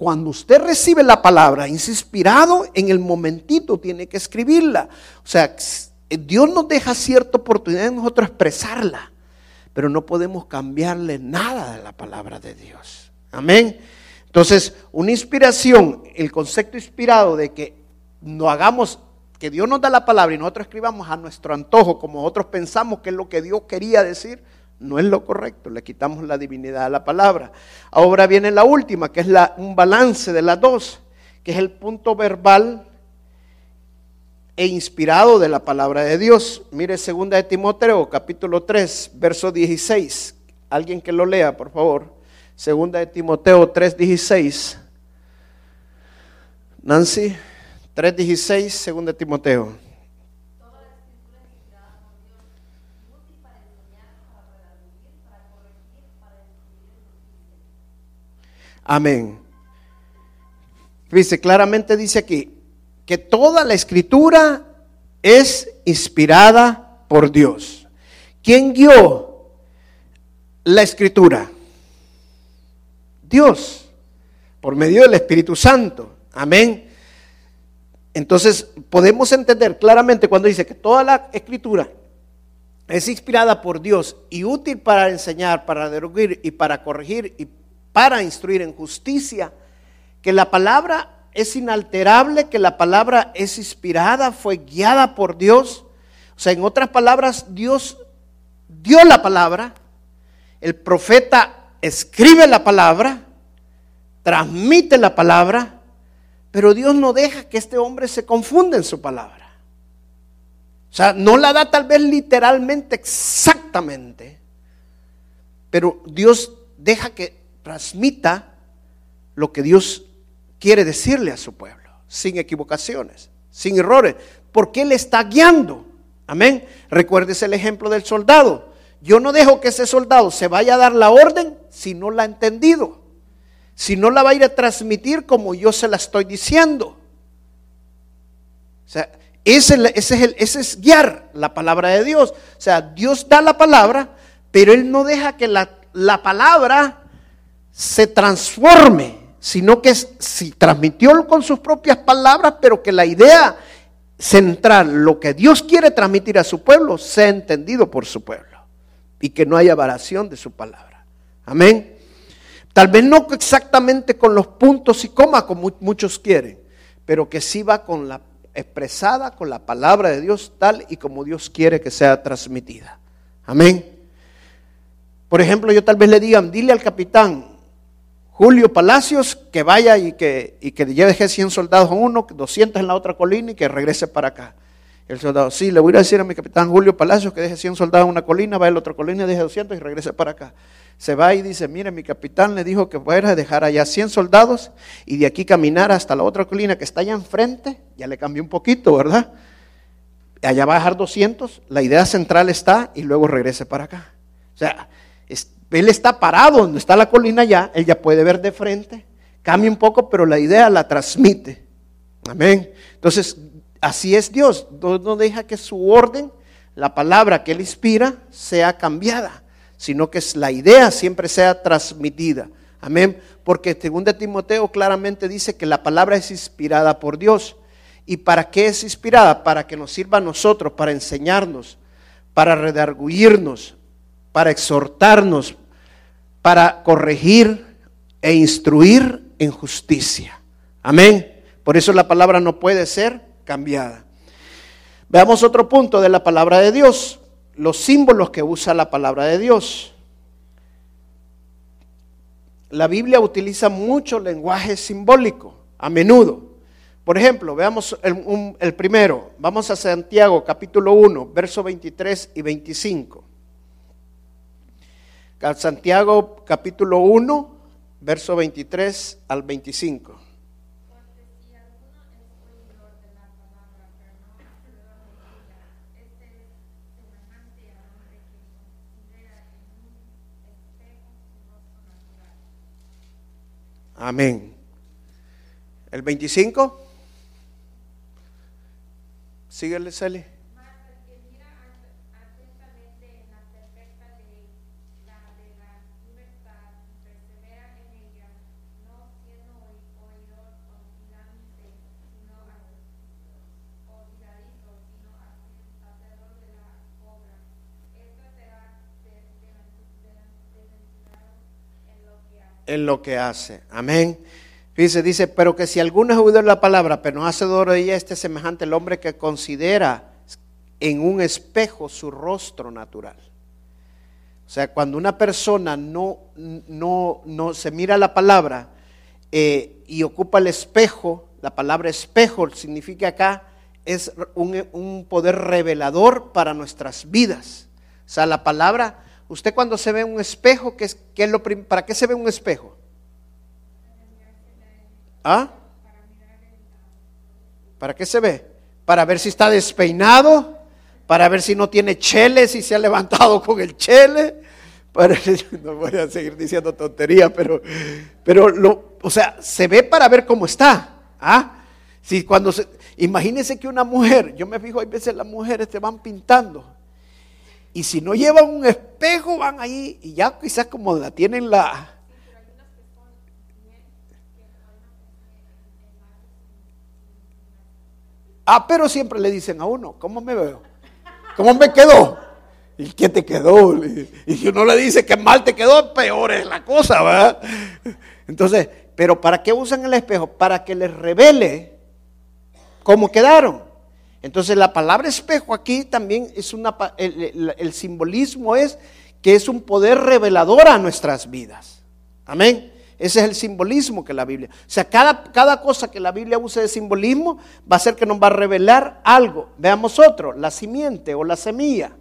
cuando usted recibe la palabra, inspirado, en el momentito tiene que escribirla. O sea, Dios nos deja cierta oportunidad de nosotros expresarla, pero no podemos cambiarle nada de la palabra de Dios. Amén. Entonces, una inspiración, el concepto inspirado de que no hagamos, que Dios nos da la palabra y nosotros escribamos a nuestro antojo, como nosotros pensamos que es lo que Dios quería decir, No es lo correcto, le quitamos la divinidad a la palabra. Ahora viene la última, que es la, un balance de las dos, que es el punto verbal e inspirado de la palabra de Dios. Mire, segunda de Timoteo, capítulo 3, verso 16. Alguien que lo lea, por favor. Segunda de Timoteo 3, 16. Nancy, 3, 16, segunda de Timoteo. Amén. Dice, claramente dice aquí que toda la escritura es inspirada por Dios. ¿Quién guió la escritura? Dios, por medio del Espíritu Santo. Amén. Entonces podemos entender claramente cuando dice que toda la escritura es inspirada por Dios y útil para enseñar, para deruir y para corregir y para instruir en justicia, que la palabra es inalterable, que la palabra es inspirada, fue guiada por Dios. O sea, en otras palabras, Dios dio la palabra, el profeta escribe la palabra, transmite la palabra, pero Dios no deja que este hombre se confunda en su palabra. O sea, no la da tal vez literalmente exactamente, pero Dios deja que transmita lo que Dios quiere decirle a su pueblo, sin equivocaciones, sin errores, porque Él está guiando. Amén. Recuérdese el ejemplo del soldado. Yo no dejo que ese soldado se vaya a dar la orden si no la ha entendido, si no la va a ir a transmitir como yo se la estoy diciendo. O sea, ese, es, el, es guiar la palabra de Dios. O sea, Dios da la palabra, pero Él no deja que la palabra se transforme, sino que si transmitió con sus propias palabras, pero que la idea central, lo que Dios quiere transmitir a su pueblo, sea entendido por su pueblo y que no haya variación de su palabra. Amén. Tal vez no exactamente con los puntos y comas como muchos quieren, pero que sí va con la expresada con la palabra de Dios tal y como Dios quiere que sea transmitida. Amén. Por ejemplo, yo tal vez le digan, dile al capitán, Julio Palacios que vaya y que, y que lleve 100 soldados a uno, 200 en la otra colina y que regrese para acá. El soldado, sí, le voy a decir a mi capitán Julio Palacios que deje 100 soldados en una colina, va a la otra colina y deje 200 y regrese para acá. Se va y dice, mire, mi capitán le dijo que fuera a dejar allá 100 soldados y de aquí caminar hasta la otra colina que está allá enfrente, ya le cambió un poquito, ¿verdad? Allá va a dejar 200, la idea central está y luego regrese para acá. O sea, él está parado donde está la colina ya, él ya puede ver de frente, cambia un poco, pero la idea la transmite. Amén. Entonces, así es Dios. Dios no deja que su orden, la palabra que él inspira, sea cambiada, sino que la idea siempre sea transmitida. Amén. Porque según de Timoteo claramente dice que la palabra es inspirada por Dios. ¿Y para qué es inspirada? Para que nos sirva a nosotros, para enseñarnos, para redarguirnos, para exhortarnos, para corregir e instruir en justicia. Amén. Por eso la palabra no puede ser cambiada. Veamos otro punto de la palabra de Dios, los símbolos que usa la palabra de Dios. La Biblia utiliza mucho lenguaje simbólico, a menudo. Por ejemplo, veamos el, primero. Vamos a Santiago capítulo 1, verso 23 y 25. Santiago capítulo 1, verso 23 al 25. Amén. El 25. Síguele, Celi. En lo que hace. Amén. Dice, dice, pero que si alguno es oído de la palabra, pero no hace de ella, este semejante el hombre que considera en un espejo su rostro natural. O sea, cuando una persona no, no, no se mira la palabra eh, y ocupa el espejo, la palabra espejo significa acá es un, un poder revelador para nuestras vidas. O sea, la palabra, usted cuando se ve un espejo, ¿qué es, ¿para qué se ve un espejo? ¿Ah? ¿Para qué se ve? Para ver si está despeinado, para ver si no tiene chele, si se ha levantado con el chele. [laughs] No voy a seguir diciendo tontería, pero, pero lo, o sea, se ve para ver cómo está. ¿Ah? Si cuando se, imagínense que una mujer, yo me fijo, hay veces las mujeres te van pintando. Y si no llevan un espejo, van ahí y ya quizás como la tienen la, Ah, pero siempre le dicen a uno, ¿cómo me veo? ¿Cómo me quedó? ¿Y qué te quedó? Y si uno le dice que mal te quedó, peor es la cosa, ¿verdad? Entonces, pero ¿para qué usan el espejo? Para que les revele cómo quedaron. Entonces la palabra espejo aquí también es una, el, simbolismo es que es un poder revelador a nuestras vidas. Amén. Ese es el simbolismo que la Biblia. O sea, cada, cada cosa que la Biblia use de simbolismo va a ser que nos va a revelar algo. Veamos otro, la simiente o la semilla.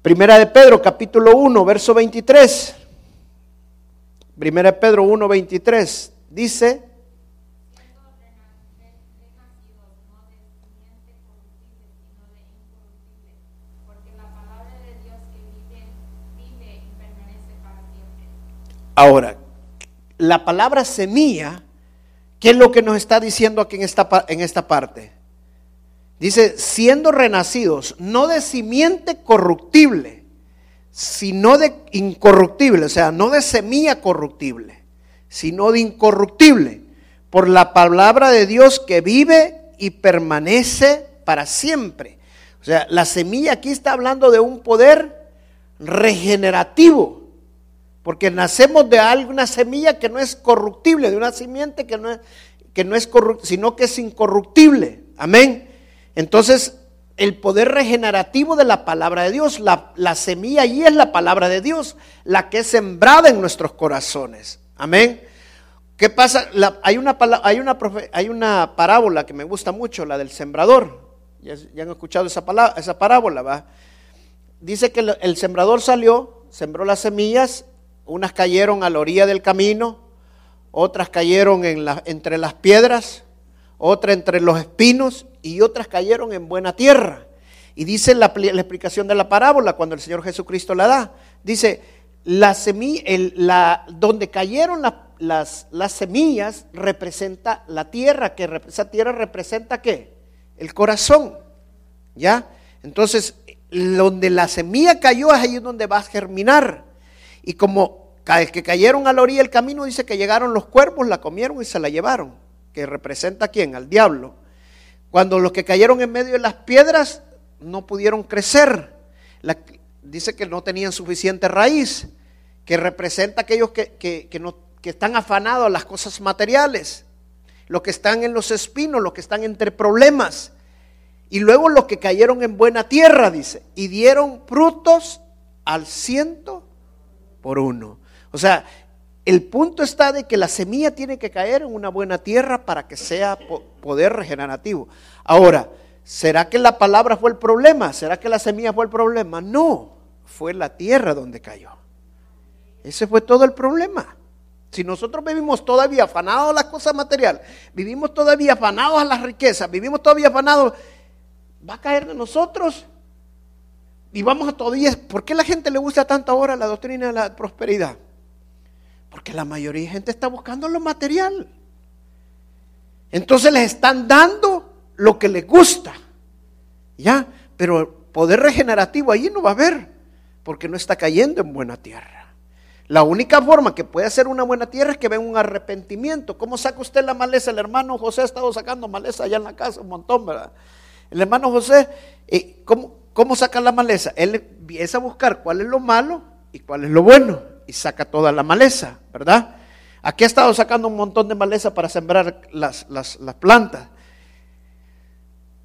Primera de Pedro, capítulo 1, verso 23. Primera de Pedro 1, 23. Dice, Ahora, la palabra semilla, ¿qué es lo que nos está diciendo aquí en esta, en esta parte? Dice, siendo renacidos, no de simiente corruptible, sino de incorruptible, o sea, no de semilla corruptible, sino de incorruptible, por la palabra de Dios que vive y permanece para siempre. O sea, la semilla aquí está hablando de un poder regenerativo porque nacemos de alguna semilla que no es corruptible, de una simiente que no es, que no es sino que es incorruptible. Amén. Entonces, el poder regenerativo de la palabra de Dios, la, semilla allí es la palabra de Dios, la que es sembrada en nuestros corazones. Amén. ¿Qué pasa? hay, una, hay, una, hay una parábola que me gusta mucho, la del sembrador. Ya, han escuchado esa, palabra, esa parábola, ¿va? Dice que el sembrador salió, sembró las semillas unas cayeron a la orilla del camino, otras cayeron en entre las piedras, otras entre los espinos y otras cayeron en buena tierra. Y dice la, explicación de la parábola cuando el Señor Jesucristo la da. Dice, la la, donde cayeron las, las, semillas representa la tierra, que esa tierra representa qué? El corazón. ¿Ya? Entonces, donde la semilla cayó es ahí donde va a germinar. Y como que cayeron a la orilla del camino, dice que llegaron los cuervos, la comieron y se la llevaron. Que representa a quién? Al diablo. Cuando los que cayeron en medio de las piedras no pudieron crecer. dice que no tenían suficiente raíz. Que representa a aquellos que, que, no, que están afanados a las cosas materiales. Los que están en los espinos, los que están entre problemas. Y luego los que cayeron en buena tierra, dice, y dieron frutos al ciento por uno. O sea, el punto está de que la semilla tiene que caer en una buena tierra para que sea poder regenerativo. Ahora, ¿será que la palabra fue el problema? ¿Será que la semilla fue el problema? No, fue la tierra donde cayó. Ese fue todo el problema. Si nosotros vivimos todavía afanados a las cosas materiales, vivimos todavía afanados a las riquezas, vivimos todavía afanados, va a caer de nosotros y vamos a todavía, ¿por qué la gente le gusta tanto ahora la doctrina de la prosperidad? Porque la mayoría de gente está buscando lo material. Entonces les están dando lo que les gusta. ¿Ya? Pero poder regenerativo allí no va a haber, porque no está cayendo en buena tierra. La única forma que puede hacer una buena tierra es que venga un arrepentimiento. ¿Cómo saca usted la maleza? El hermano José ha estado sacando maleza allá en la casa, un montón, ¿verdad? El hermano José, eh, ¿cómo, ¿Cómo saca la maleza? Él empieza a buscar cuál es lo malo y cuál es lo bueno y saca toda la maleza, ¿verdad? Aquí ha estado sacando un montón de maleza para sembrar las, las, plantas.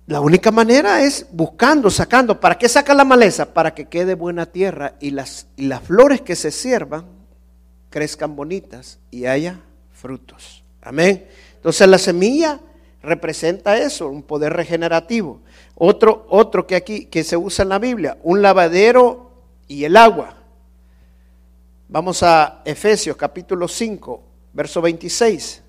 la única manera es buscando, sacando. ¿Para qué saca la maleza? Para que quede buena tierra y las, y las flores que se siervan crezcan bonitas y haya frutos. Amén. Entonces la semilla representa eso, un poder regenerativo. Otro, otro que aquí que se usa en la Biblia, un lavadero y el agua. Vamos a Efesios capítulo 5, verso 26.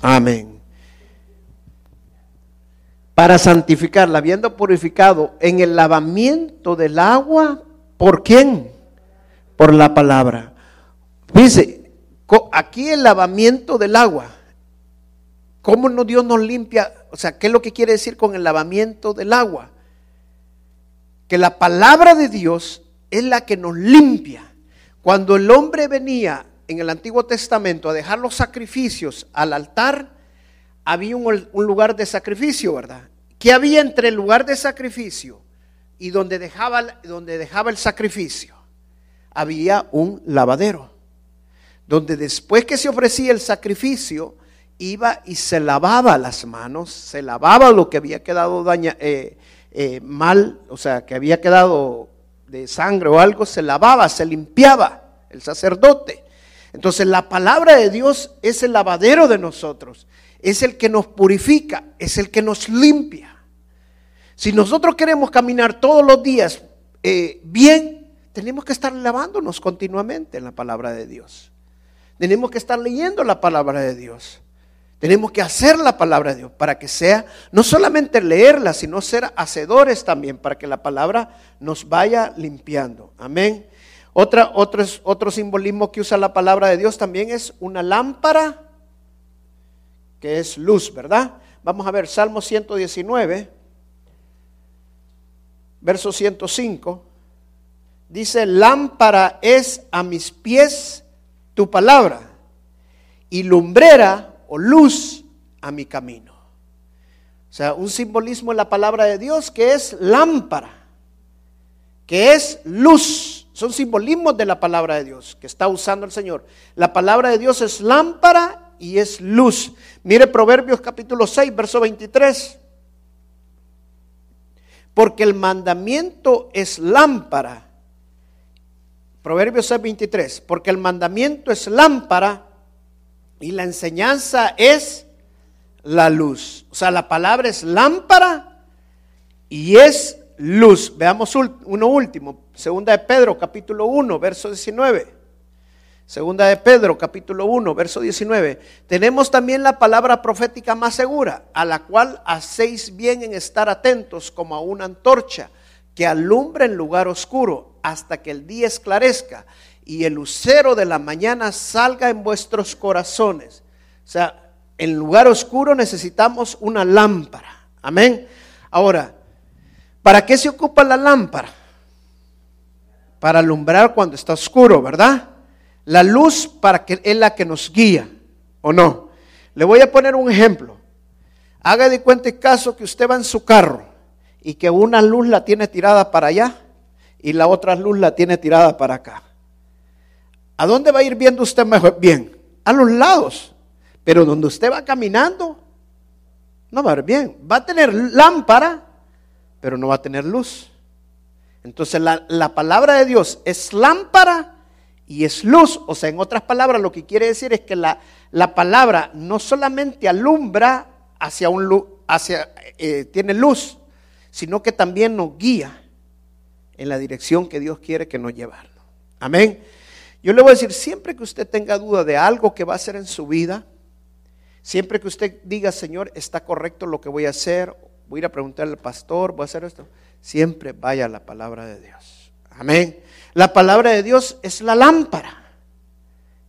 Amén. Para santificarla, habiendo purificado en el lavamiento del agua, ¿por quién? Por la palabra. Dice, aquí el lavamiento del agua. ¿Cómo no Dios nos limpia? O sea, ¿qué es lo que quiere decir con el lavamiento del agua? Que la palabra de Dios es la que nos limpia. Cuando el hombre venía en el Antiguo Testamento a dejar los sacrificios al altar, había un, lugar de sacrificio, ¿verdad? ¿Qué había entre el lugar de sacrificio y donde dejaba, donde dejaba el sacrificio? Había un lavadero, donde después que se ofrecía el sacrificio, iba y se lavaba las manos, se lavaba lo que había quedado daña, eh, eh, mal, o sea, que había quedado de sangre o algo, se lavaba, se limpiaba el sacerdote. Entonces la palabra de Dios es el lavadero de nosotros, es el que nos purifica, es el que nos limpia. Si nosotros queremos caminar todos los días eh, bien, tenemos que estar lavándonos continuamente en la palabra de Dios. Tenemos que estar leyendo la palabra de Dios. Tenemos que hacer la palabra de Dios para que sea, no solamente leerla, sino ser hacedores también, para que la palabra nos vaya limpiando. Amén. Otra, otro, otro simbolismo que usa la palabra de Dios también es una lámpara, que es luz, ¿verdad? Vamos a ver Salmo 119, verso 105. Dice, lámpara es a mis pies tu palabra y lumbrera o luz a mi camino. O sea, un simbolismo en la palabra de Dios que es lámpara, que es luz son simbolismos de la palabra de Dios que está usando el Señor. La palabra de Dios es lámpara y es luz. Mire Proverbios capítulo 6, verso 23. Porque el mandamiento es lámpara. Proverbios 6, 23. Porque el mandamiento es lámpara y la enseñanza es la luz. O sea, la palabra es lámpara y es luz. Veamos uno último. Segunda de Pedro, capítulo 1, verso 19. Segunda de Pedro, capítulo 1, verso 19. Tenemos también la palabra profética más segura, a la cual hacéis bien en estar atentos como a una antorcha que alumbra en lugar oscuro hasta que el día esclarezca y el lucero de la mañana salga en vuestros corazones. O sea, en lugar oscuro necesitamos una lámpara. Amén. Ahora, ¿Para qué se ocupa la lámpara? Para alumbrar cuando está oscuro, ¿verdad? La luz para que es la que nos guía, ¿o no? Le voy a poner un ejemplo. Haga de cuenta caso que usted va en su carro y que una luz la tiene tirada para allá y la otra luz la tiene tirada para acá. ¿A dónde va a ir viendo usted mejor? Bien, a los lados. Pero donde usted va caminando, no va a ver bien. Va a tener lámpara, pero no va a tener luz. Entonces la, palabra de Dios es lámpara y es luz. O sea, en otras palabras, lo que quiere decir es que la, la palabra no solamente alumbra hacia un hacia, eh, tiene luz, sino que también nos guía en la dirección que Dios quiere que nos llevarnos. Amén. Yo le voy a decir, siempre que usted tenga duda de algo que va a hacer en su vida, siempre que usted diga, Señor, está correcto lo que voy a hacer, voy a ir a preguntarle al pastor, voy a hacer esto. Siempre vaya a la palabra de Dios. Amén. La palabra de Dios es la lámpara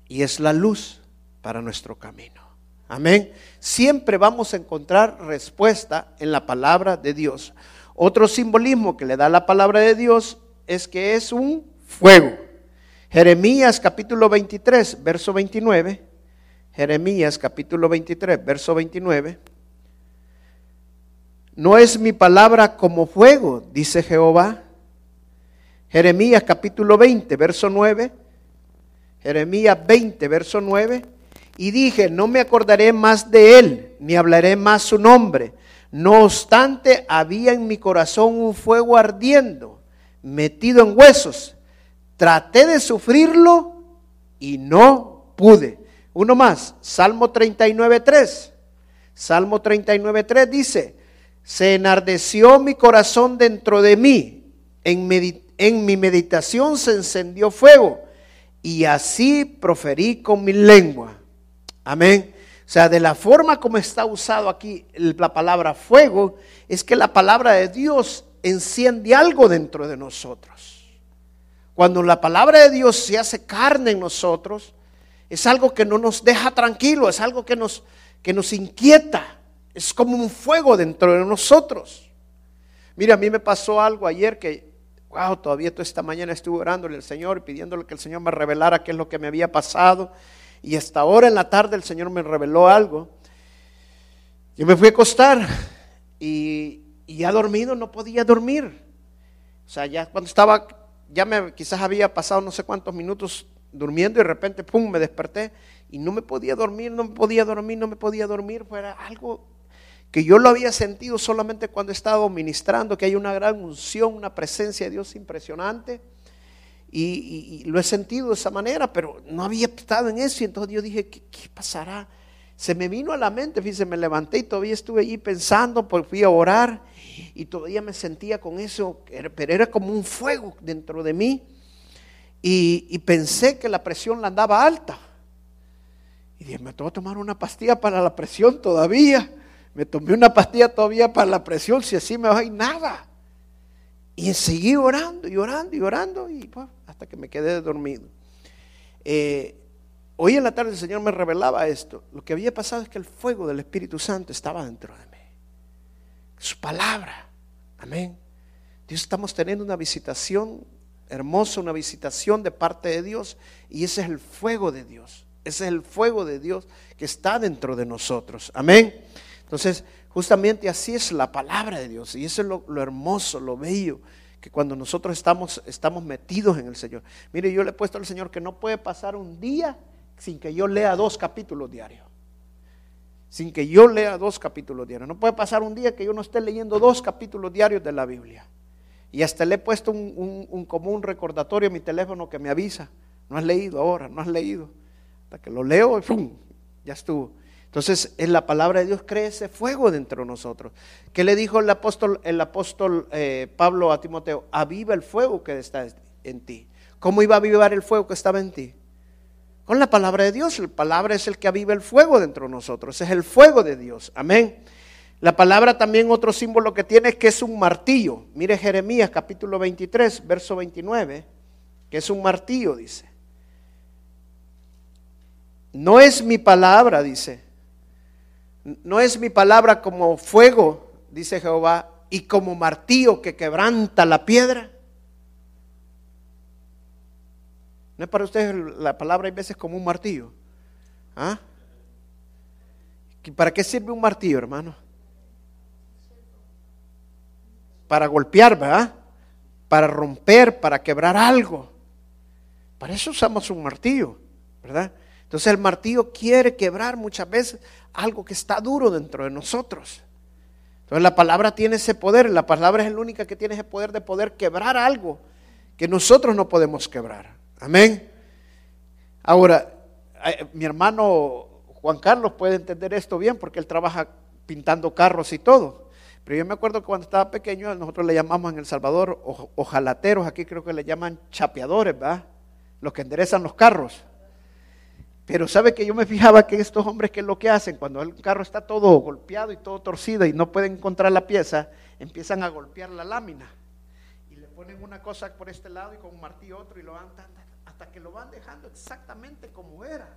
y es la luz para nuestro camino. Amén. Siempre vamos a encontrar respuesta en la palabra de Dios. Otro simbolismo que le da la palabra de Dios es que es un fuego. Jeremías capítulo 23, verso 29. Jeremías capítulo 23, verso 29. No es mi palabra como fuego, dice Jehová, Jeremías capítulo 20, verso 9. Jeremías 20, verso 9. Y dije, no me acordaré más de él, ni hablaré más su nombre. No obstante, había en mi corazón un fuego ardiendo, metido en huesos. Traté de sufrirlo y no pude. Uno más, Salmo 39, 3. Salmo 39, 3 dice, se enardeció mi corazón dentro de mí, en, en mi meditación se encendió fuego y así proferí con mi lengua. Amén. O sea, de la forma como está usado aquí la palabra fuego, es que la palabra de Dios enciende algo dentro de nosotros. Cuando la palabra de Dios se hace carne en nosotros, es algo que no nos deja tranquilo, es algo que nos, que nos inquieta, es como un fuego dentro de nosotros. Mira, a mí me pasó algo ayer que wow, todavía toda esta mañana estuve orándole al Señor y pidiéndole que el Señor me revelara qué es lo que me había pasado. Y hasta ahora en la tarde el Señor me reveló algo. Yo me fui a acostar y, ya dormido no podía dormir. O sea, ya cuando estaba, ya me quizás había pasado no sé cuántos minutos durmiendo y de repente, pum, me desperté y no me podía dormir, no me podía dormir, no me podía dormir. Fuera algo que yo lo había sentido solamente cuando he estado ministrando, que hay una gran unción, una presencia de Dios impresionante. Y, lo he sentido de esa manera, pero no había estado en eso. Y entonces yo dije, ¿qué, pasará? Se me vino a la mente, fíjense, me levanté y todavía estuve allí pensando, pues fui a orar y todavía me sentía con eso, pero era como un fuego dentro de mí. Y, y pensé que la presión la andaba alta. Y dije, me tengo que tomar una pastilla para la presión todavía. Me tomé una pastilla todavía para la presión, si así me va a nada. Y seguí orando y orando y orando y pues, hasta que me quedé dormido. Eh, hoy en la tarde el Señor me revelaba esto. Lo que había pasado es que el fuego del Espíritu Santo estaba dentro de mí. Su palabra. Amén. Dios estamos teniendo una visitación hermosa, una visitación de parte de Dios y ese es el fuego de Dios. Ese es el fuego de Dios que está dentro de nosotros. Amén. Entonces, justamente así es la palabra de Dios. Y eso es lo, hermoso, lo bello, que cuando nosotros estamos, estamos metidos en el Señor. Mire, yo le he puesto al Señor que no puede pasar un día sin que yo lea dos capítulos diarios. Sin que yo lea dos capítulos diarios. No puede pasar un día que yo no esté leyendo dos capítulos diarios de la Biblia. Y hasta le he puesto un, un, común recordatorio a mi teléfono que me avisa. No has leído ahora, no has leído. Hasta que lo leo y ¡pum! ya estuvo. Entonces, en la palabra de Dios cree ese fuego dentro de nosotros. ¿Qué le dijo el apóstol, el apóstol eh, Pablo a Timoteo? Aviva el fuego que está en ti. ¿Cómo iba a avivar el fuego que estaba en ti? Con la palabra de Dios. La palabra es el que aviva el fuego dentro de nosotros. Es el fuego de Dios. Amén. La palabra también otro símbolo que tiene es que es un martillo. Mire Jeremías capítulo 23, verso 29, que es un martillo, dice. No es mi palabra, dice, no es mi palabra como fuego, dice Jehová, y como martillo que quebranta la piedra. ¿No es para ustedes la palabra hay veces como un martillo? ¿Ah? ¿Para qué sirve un martillo, hermano? Para golpear, ¿verdad? Para romper, para quebrar algo. Para eso usamos un martillo, ¿verdad? Entonces el martillo quiere quebrar muchas veces algo que está duro dentro de nosotros. Entonces la palabra tiene ese poder, la palabra es la única que tiene ese poder de poder quebrar algo que nosotros no podemos quebrar. Amén. Ahora, eh, mi hermano Juan Carlos puede entender esto bien porque él trabaja pintando carros y todo. Pero yo me acuerdo que cuando estaba pequeño, nosotros le llamamos en El Salvador ojalateros, aquí creo que le llaman chapeadores, ¿verdad? Los que enderezan los carros. Pero sabe que yo me fijaba que estos hombres, ¿qué es lo que hacen? Cuando el carro está todo golpeado y todo torcido y no pueden encontrar la pieza, empiezan a golpear la lámina. Y le ponen una cosa por este lado y con un martillo otro y lo van hasta que lo van dejando exactamente como era.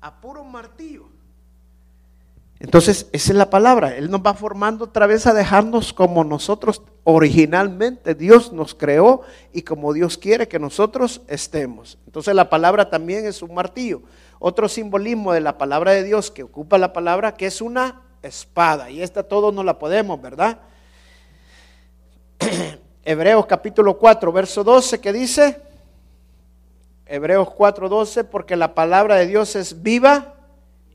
A puro martillo. Entonces, esa es la palabra. Él nos va formando otra vez a dejarnos como nosotros originalmente Dios nos creó y como Dios quiere que nosotros estemos. Entonces, la palabra también es un martillo. Otro simbolismo de la palabra de Dios que ocupa la palabra, que es una espada. Y esta todos no la podemos, ¿verdad? [clears throat] Hebreos capítulo 4, verso 12, que dice, Hebreos 4, 12, porque la palabra de Dios es viva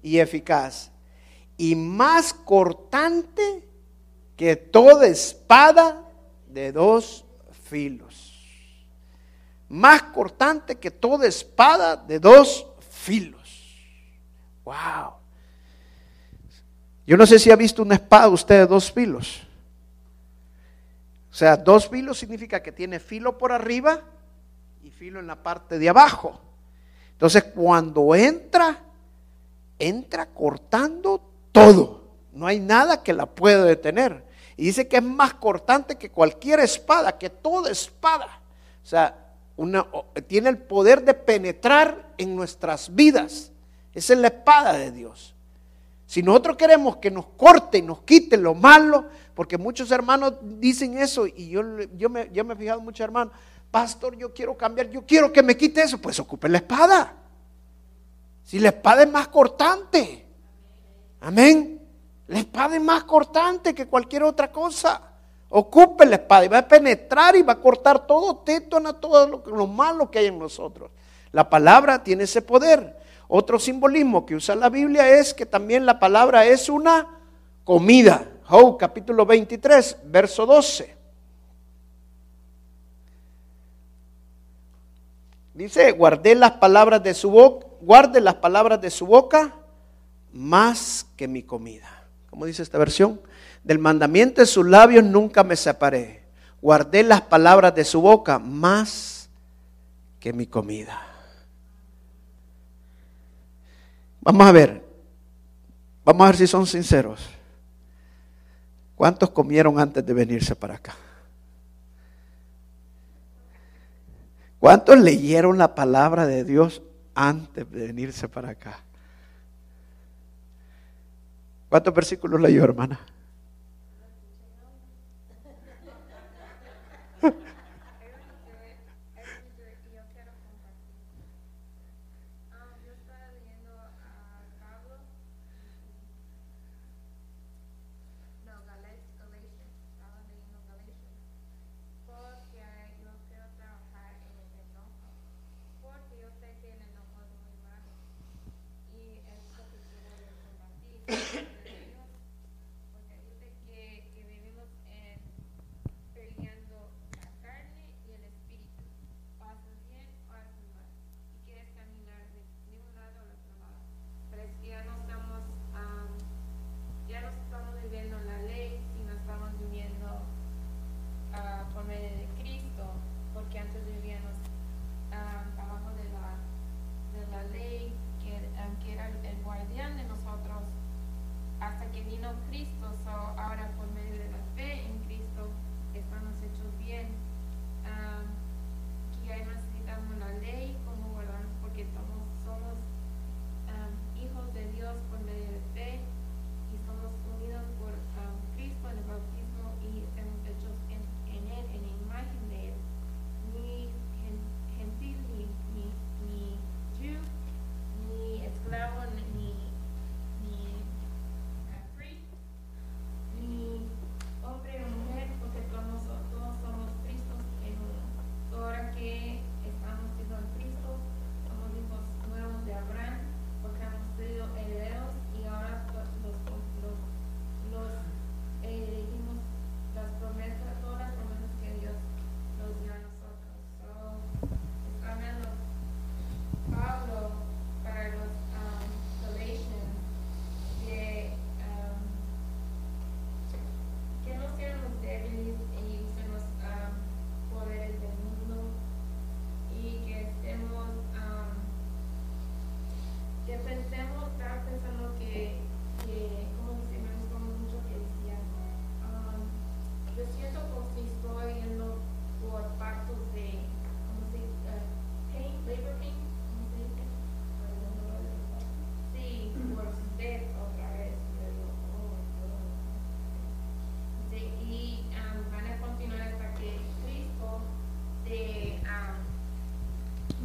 y eficaz y más cortante que toda espada de dos filos. Más cortante que toda espada de dos filos. Wow. Yo no sé si ha visto una espada usted de dos filos. O sea, dos filos significa que tiene filo por arriba y filo en la parte de abajo. Entonces, cuando entra, entra cortando todo. No hay nada que la pueda detener. Y dice que es más cortante que cualquier espada, que toda espada. O sea, tiene el poder de penetrar en nuestras vidas. Esa es la espada de Dios. Si nosotros queremos que nos corte y nos quite lo malo, porque muchos hermanos dicen eso, y yo, yo me he fijado muchos hermanos, pastor, yo quiero cambiar, yo quiero que me quite eso, pues ocupe la espada. Si la espada es más cortante. Amén. La espada es más cortante que cualquier otra cosa. Ocupe la espada y va a penetrar y va a cortar todo tétona, todo lo, lo malo que hay en nosotros. La palabra tiene ese poder. Otro simbolismo que usa la Biblia es que también la palabra es una comida. Job capítulo 23, verso 12. Dice, guardé las palabras de su boca, guarde las palabras de su boca más que mi comida. ¿Cómo dice esta versión? Del mandamiento de sus labios nunca me separé. Guardé las palabras de su boca más que mi comida. Vamos a ver. Vamos a ver si son sinceros. ¿Cuántos comieron antes de venirse para acá? ¿Cuántos leyeron la palabra de Dios antes de venirse para acá? ¿Cuántos versículos leyó, hermana?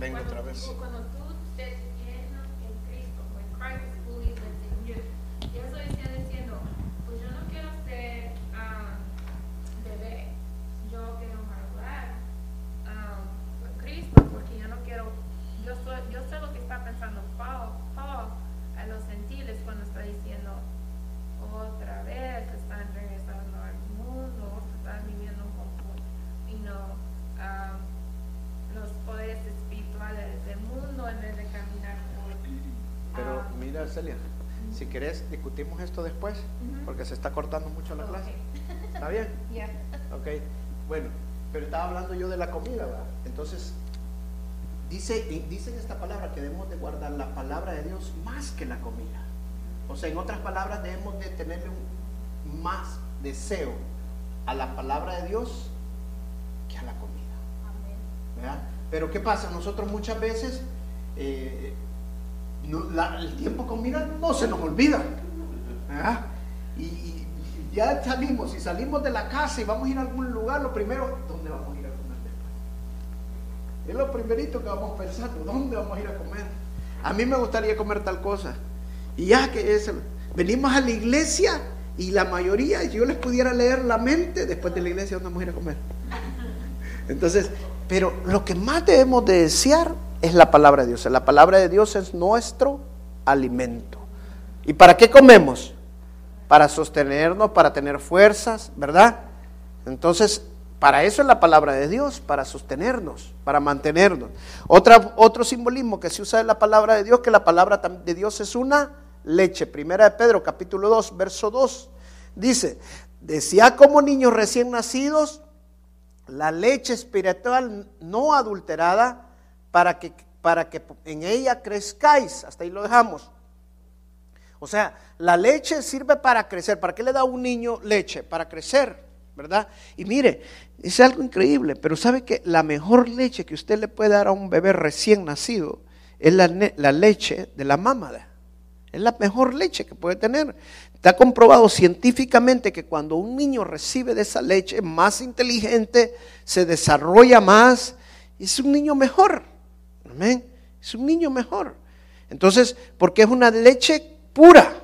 Vengo otra vez. Celia, si querés, discutimos esto después, porque se está cortando mucho la clase. ¿Está bien? [laughs] Yeah. Ok, bueno, pero estaba hablando yo de la comida, ¿verdad? Entonces, dice, dice en esta palabra que debemos de guardar la palabra de Dios más que la comida. O sea, en otras palabras, debemos de tenerle un más deseo a la palabra de Dios que a la comida. ¿verdad? Pero ¿qué pasa? Nosotros muchas veces eh, no- el tiempo con comida no se nos olvida. y ya salimos, si salimos de la casa y vamos a ir a algún lugar, lo primero, ¿dónde vamos a ir a comer después? Es lo primerito que vamos pensando, ¿dónde vamos a ir a comer? A mí me gustaría comer tal cosa. Y ya que es, venimos a la iglesia y la mayoría, si yo les pudiera leer la mente, después de la iglesia, ¿dónde vamos a ir a comer? Entonces, pero lo que más debemos de desear es la palabra de Dios. La palabra de Dios es nuestro alimento. ¿Y para qué comemos? Para sostenernos, para tener fuerzas, ¿verdad? Entonces, para eso es la palabra de Dios, para sostenernos, para mantenernos. Otro simbolismo que se usa de la palabra de Dios, que la palabra de Dios es una leche. Primera de Pedro, capítulo 2, verso 2. Dice, decía como niños recién nacidos, la leche espiritual no adulterada para que, para que en ella crezcáis. Hasta ahí lo dejamos. O sea, la leche sirve para crecer. ¿Para qué le da a un niño leche? Para crecer, ¿verdad? Y mire, es algo increíble, pero sabe que la mejor leche que usted le puede dar a un bebé recién nacido es la, la leche de la mámada. Es la mejor leche que puede tener. Está comprobado científicamente que cuando un niño recibe de esa leche, más inteligente, se desarrolla más, es un niño mejor. Amén. Es un niño mejor. Entonces, porque es una leche pura.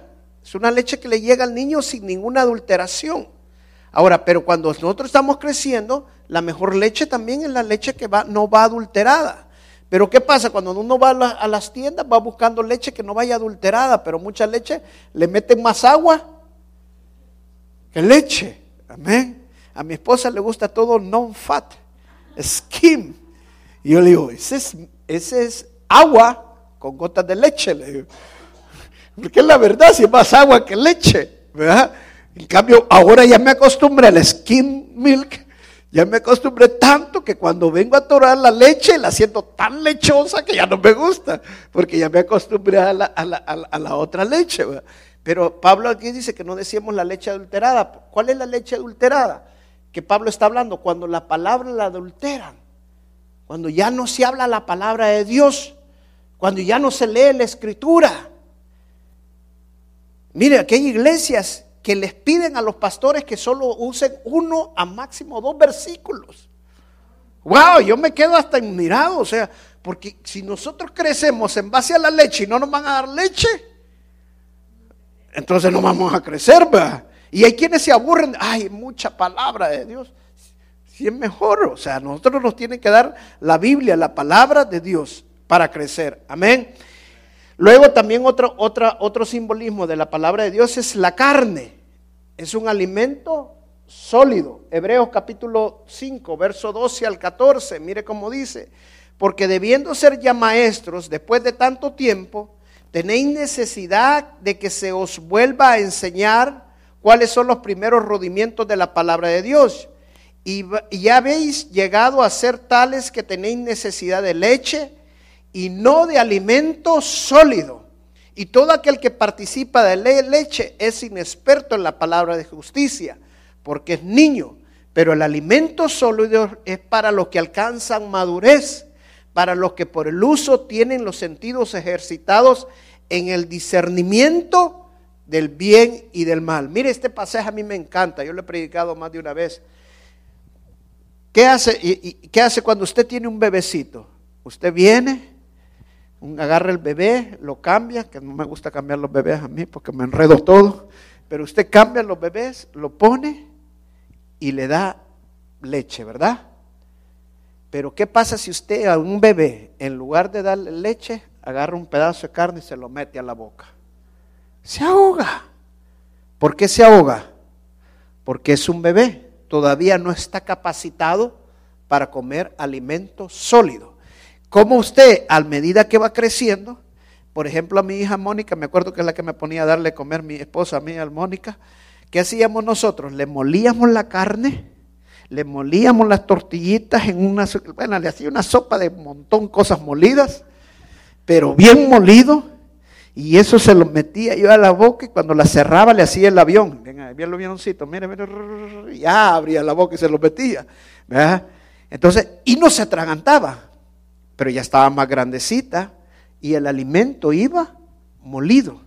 Es una leche que le llega al niño sin ninguna adulteración. Ahora, pero cuando nosotros estamos creciendo, la mejor leche también es la leche que no va adulterada. Pero ¿qué pasa? Cuando uno va a las tiendas, va buscando leche que no vaya adulterada, pero mucha leche le meten más agua que leche. Amén. A mi esposa le gusta todo non-fat, skim. Y yo le digo, ese es, ese es agua con gotas de leche. Porque la verdad, si es más agua que leche, ¿verdad? En cambio, ahora ya me acostumbré al skim milk, ya me acostumbré tanto que cuando vengo a torar la leche la siento tan lechosa que ya no me gusta, porque ya me acostumbré a la, a la- a la- a la otra leche. ¿verdad? Pero Pablo aquí dice que no decíamos la leche adulterada. ¿Cuál es la leche adulterada? Que Pablo está hablando cuando la palabra la adulteran, cuando ya no se habla la palabra de Dios, cuando ya no se lee la escritura. Mire, aquí hay iglesias que les piden a los pastores que solo usen uno a máximo dos versículos. Wow, yo me quedo hasta admirado, o sea, porque si nosotros crecemos en base a la leche y no nos van a dar leche, entonces no vamos a crecer, ¿verdad? Y hay quienes se aburren, ay, mucha palabra de Dios. Si mejor, o sea, nosotros nos tienen que dar la Biblia, la palabra de Dios para crecer. Amén. Luego también otro, otra, otro simbolismo de la palabra de Dios es la carne. Es un alimento sólido. Hebreos capítulo 5, verso 12 al 14. Mire cómo dice. Porque debiendo ser ya maestros después de tanto tiempo, tenéis necesidad de que se os vuelva a enseñar cuáles son los primeros rudimientos de la palabra de Dios. Y ya habéis llegado a ser tales que tenéis necesidad de leche y no de alimento sólido. Y todo aquel que participa de le- leche es inexperto en la palabra de justicia, porque es niño. Pero el alimento sólido es para los que alcanzan madurez, para los que por el uso tienen los sentidos ejercitados en el discernimiento del bien y del mal. Mire, este pasaje a mí me encanta, yo lo he predicado más de una vez. ¿Qué hace, y- ¿Qué hace cuando usted tiene un bebecito? Usted viene, agarra el bebé, lo cambia, que no me gusta cambiar los bebés a mí porque me enredo todo, pero usted cambia los bebés, lo pone y le da leche, ¿verdad? Pero ¿qué pasa si usted a un bebé, en lugar de darle leche, agarra un pedazo de carne y se lo mete a la boca? Se ahoga. ¿Por qué se ahoga? Porque es un bebé, todavía no está capacitado para comer alimento sólido. Como usted, a medida que va creciendo, por ejemplo, a mi hija Mónica, me acuerdo que es la que me ponía a darle comer mi esposa, a mí, a Mónica. ¿Qué hacíamos nosotros? Le molíamos la carne, le molíamos las tortillitas en una, bueno, le hacía una sopa de montón cosas molidas, pero bien molido, y eso se lo metía yo a la boca y cuando la cerraba le hacía el avión. Venga, el avioncito, mire, mire, ya abría la boca y se lo metía. Entonces, y no se atragantaba, pero ya estaba más grandecita y el alimento iba molido. O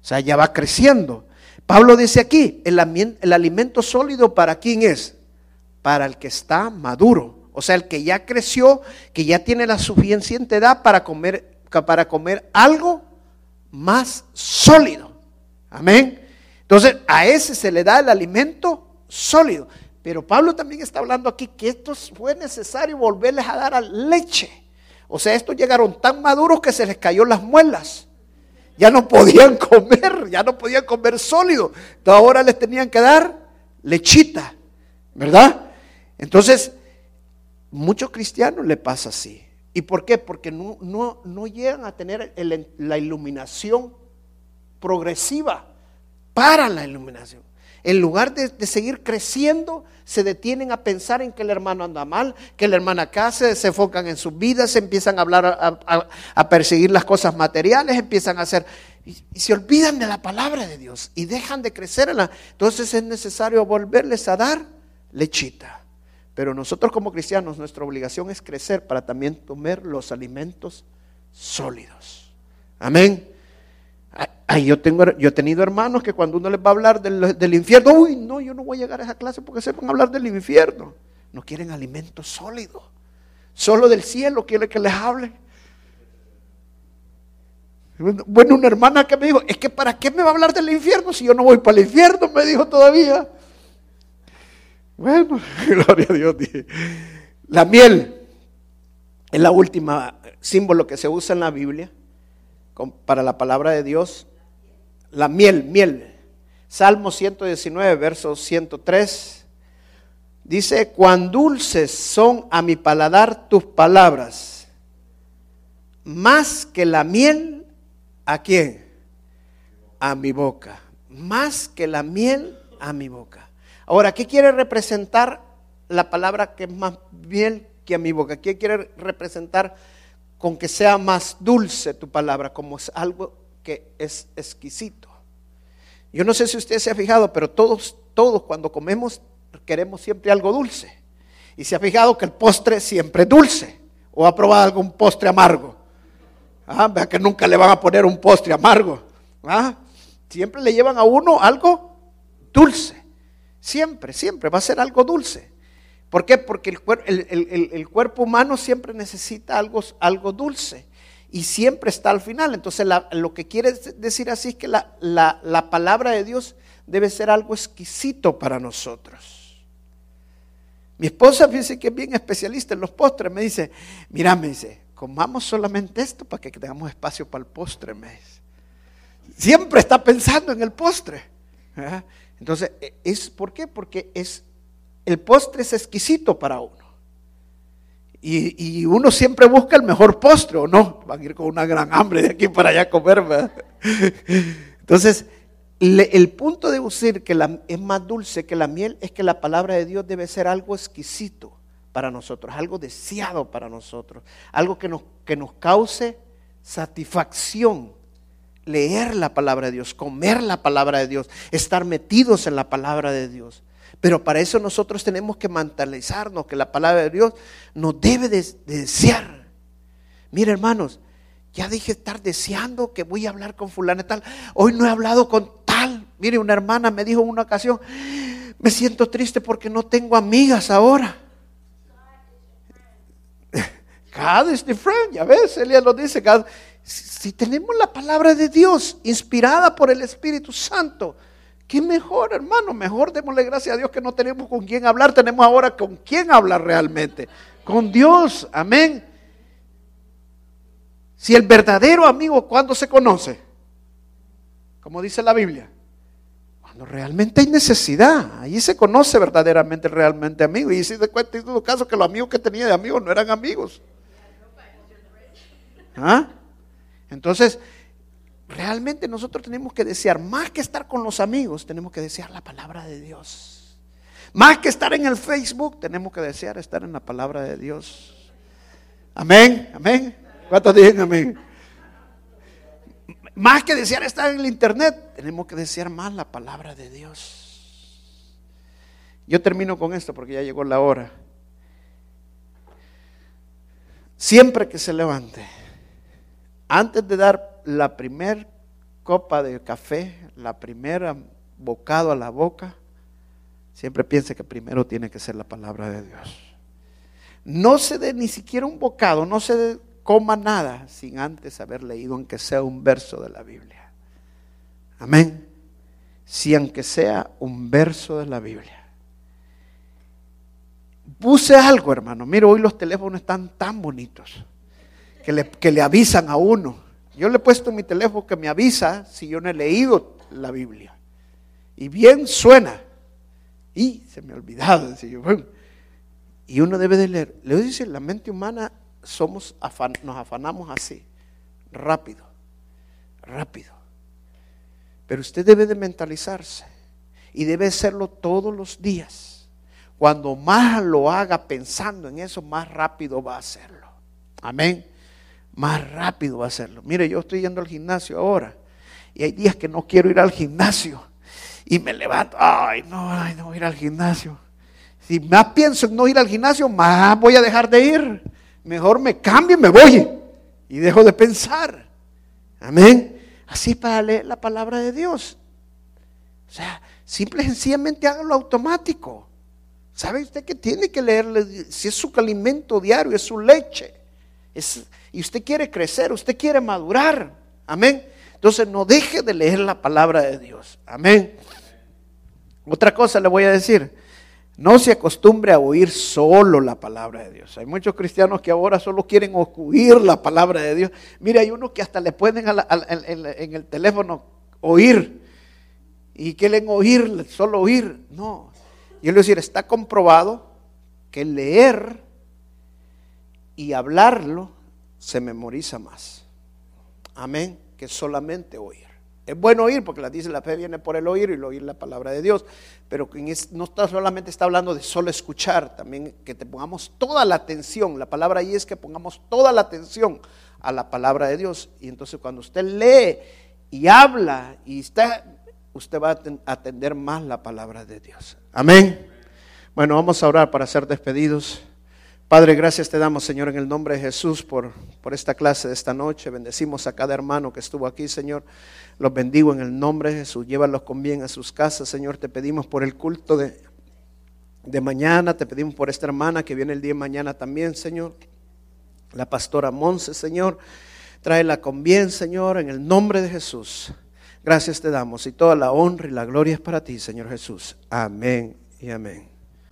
sea, ya va creciendo. Pablo dice aquí, el, el alimento sólido para quién es? Para el que está maduro. O sea, el que ya creció, que ya tiene la suficiente edad para comer, para comer algo más sólido. Amén. Entonces, a ese se le da el alimento sólido. Pero Pablo también está hablando aquí que esto fue necesario volverles a dar a leche. O sea, estos llegaron tan maduros que se les cayó las muelas. Ya no podían [laughs] comer, ya no podían comer sólido. Entonces ahora les tenían que dar lechita, ¿verdad? Entonces, muchos cristianos le pasa así. ¿Y por qué? Porque no, no, no llegan a tener la iluminación progresiva para la iluminación. En lugar de, seguir creciendo, se detienen a pensar en que el hermano anda mal, que la hermana acá se, enfocan en sus vidas, se empiezan a hablar, a, perseguir las cosas materiales, empiezan a hacer, y, se olvidan de la palabra de Dios y dejan de crecer en la. Entonces es necesario volverles a dar lechita. Pero nosotros como cristianos, nuestra obligación es crecer para también tomar los alimentos sólidos. Amén. Ay, yo, tengo, yo he tenido hermanos que cuando uno les va a hablar del, infierno, uy, no, yo no voy a llegar a esa clase porque se van a hablar del infierno. No quieren alimento sólido. Solo del cielo quiere que les hable. Bueno, una hermana que me dijo, es que ¿para qué me va a hablar del infierno si yo no voy para el infierno? Me dijo todavía. Bueno, [laughs] gloria a Dios. La miel es la última símbolo que se usa en la Biblia para la palabra de Dios la miel, miel. Salmo 119, verso 103. Dice, cuán dulces son a mi paladar tus palabras, más que la miel, ¿a quién? A mi boca. Más que la miel, a mi boca. Ahora, ¿qué quiere representar la palabra que es más miel que a mi boca? ¿Qué quiere representar con que sea más dulce tu palabra, como es algo que es exquisito. Yo no sé si usted se ha fijado, pero todos, todos cuando comemos queremos siempre algo dulce. Y se ha fijado que el postre siempre es dulce. ¿O ha probado algún postre amargo? Ah, vea que nunca le van a poner un postre amargo. Ah, siempre le llevan a uno algo dulce. Siempre, siempre va a ser algo dulce. ¿Por qué? Porque el, cuerpo humano siempre necesita algo, algo dulce y siempre está al final. Entonces lo que quiere decir así es que la, la, palabra de Dios debe ser algo exquisito para nosotros. Mi esposa, fíjese que es bien especialista en los postres, me dice, mira, me dice, comamos solamente esto para que tengamos espacio para el postre, me dice. Siempre está pensando en el postre. Entonces, e, ¿es por qué? Porque es, el postre es exquisito para uno. Y, uno siempre busca el mejor postre, ¿o no? Van a ir con una gran hambre de aquí para allá a comer, ¿verdad? [laughs] Entonces, el punto de decir que la, es más dulce que la miel es que la palabra de Dios debe ser algo exquisito para nosotros, algo deseado para nosotros, algo que nos, que nos cause satisfacción. Leer la palabra de Dios, comer la palabra de Dios, estar metidos en la palabra de Dios. Pero para eso nosotros tenemos que mentalizarnos que la palabra de Dios nos debe de, desear. Mire hermanos, ya dije estar deseando que voy a hablar con fulana tal. Hoy no he hablado con tal. Mire, una hermana me dijo en una ocasión, me siento triste porque no tengo amigas ahora. [laughs] God is the friend, ya ves, Elías lo dice. Si tenemos la palabra de Dios inspirada por el Espíritu Santo, ¿Qué mejor, hermano? Mejor démosle gracias a Dios que no tenemos con quién hablar, tenemos ahora con quién hablar realmente. Con Dios, amén. Si el verdadero amigo, ¿cuándo se conoce? Como dice la Biblia. Cuando realmente hay necesidad. Ahí se conoce verdaderamente, realmente amigo. Y si de cuenta en todo caso que los amigos que tenía de amigos no eran amigos. ¿Ah? Entonces, realmente nosotros tenemos que desear, más que estar con los amigos, tenemos que desear la palabra de Dios. Más que estar en el Facebook, tenemos que desear estar en la palabra de Dios. Amén, amén. ¿Cuántos dicen amén? Más que desear estar en el internet, tenemos que desear más la palabra de Dios. Yo termino con esto porque ya llegó la hora. Siempre que se levante, antes de dar la primera copa de café, la primera bocado a la boca, siempre piense que primero tiene que ser la palabra de Dios. No se dé ni siquiera un bocado, no se dé- coma nada sin antes haber leído aunque sea un verso de la Biblia. Amén. Si aunque sea un verso de la Biblia. Puse algo, hermano. Mira, hoy los teléfonos están tan bonitos que le, que le avisan a uno. Yo le he puesto en mi teléfono que me avisa si yo no he leído la Biblia. Y bien suena. Y se me ha olvidado. Y uno debe de leer. Le dice, la mente humana somos nos afanamos así, rápido, rápido. Pero usted debe de mentalizarse y debe hacerlo todos los días. Cuando más lo haga pensando en eso, más rápido va a hacerlo. Amén. Más rápido va a hacerlo. Mire, yo estoy yendo al gimnasio ahora y hay días que no quiero ir al gimnasio y me levanto, ay, no, ay, no voy a ir al gimnasio. Si más pienso en no ir al gimnasio, más voy a dejar de ir. Mejor me cambio y me voy y dejo de pensar. Amén. Así para leer la palabra de Dios. O sea, simple y sencillamente hágalo automático. ¿Sabe usted que tiene que leerle? Si es su alimento diario, es su leche. Es- y usted quiere crecer, usted quiere madurar. Amén. Entonces no deje de leer la palabra de Dios. Amén. Otra cosa le voy a decir. No se acostumbre a oír solo la palabra de Dios. Hay muchos cristianos que ahora solo quieren oír la palabra de Dios. Mire, hay unos que hasta le pueden en el teléfono oír. Y quieren oír, solo oír. No. Yo le voy a decir, está comprobado que leer y hablarlo se memoriza más. Amén. Que solamente oír. Es bueno oír porque la dice la fe viene por el oír y el oír la palabra de Dios. Pero no está solamente está hablando de solo escuchar, también que te pongamos toda la atención. La palabra ahí es que pongamos toda la atención a la palabra de Dios. Y entonces cuando usted lee y habla y está, usted va a aten- atender más la palabra de Dios. Amén. Bueno, vamos a orar para ser despedidos. Padre, gracias te damos, Señor, en el nombre de Jesús por, por esta clase de esta noche. Bendecimos a cada hermano que estuvo aquí, Señor. Los bendigo en el nombre de Jesús. Llévalos con bien a sus casas, Señor. Te pedimos por el culto de, de mañana. Te pedimos por esta hermana que viene el día de mañana también, Señor. La pastora Monse, Señor. Tráela con bien, Señor, en el nombre de Jesús. Gracias te damos y toda la honra y la gloria es para ti, Señor Jesús. Amén y amén.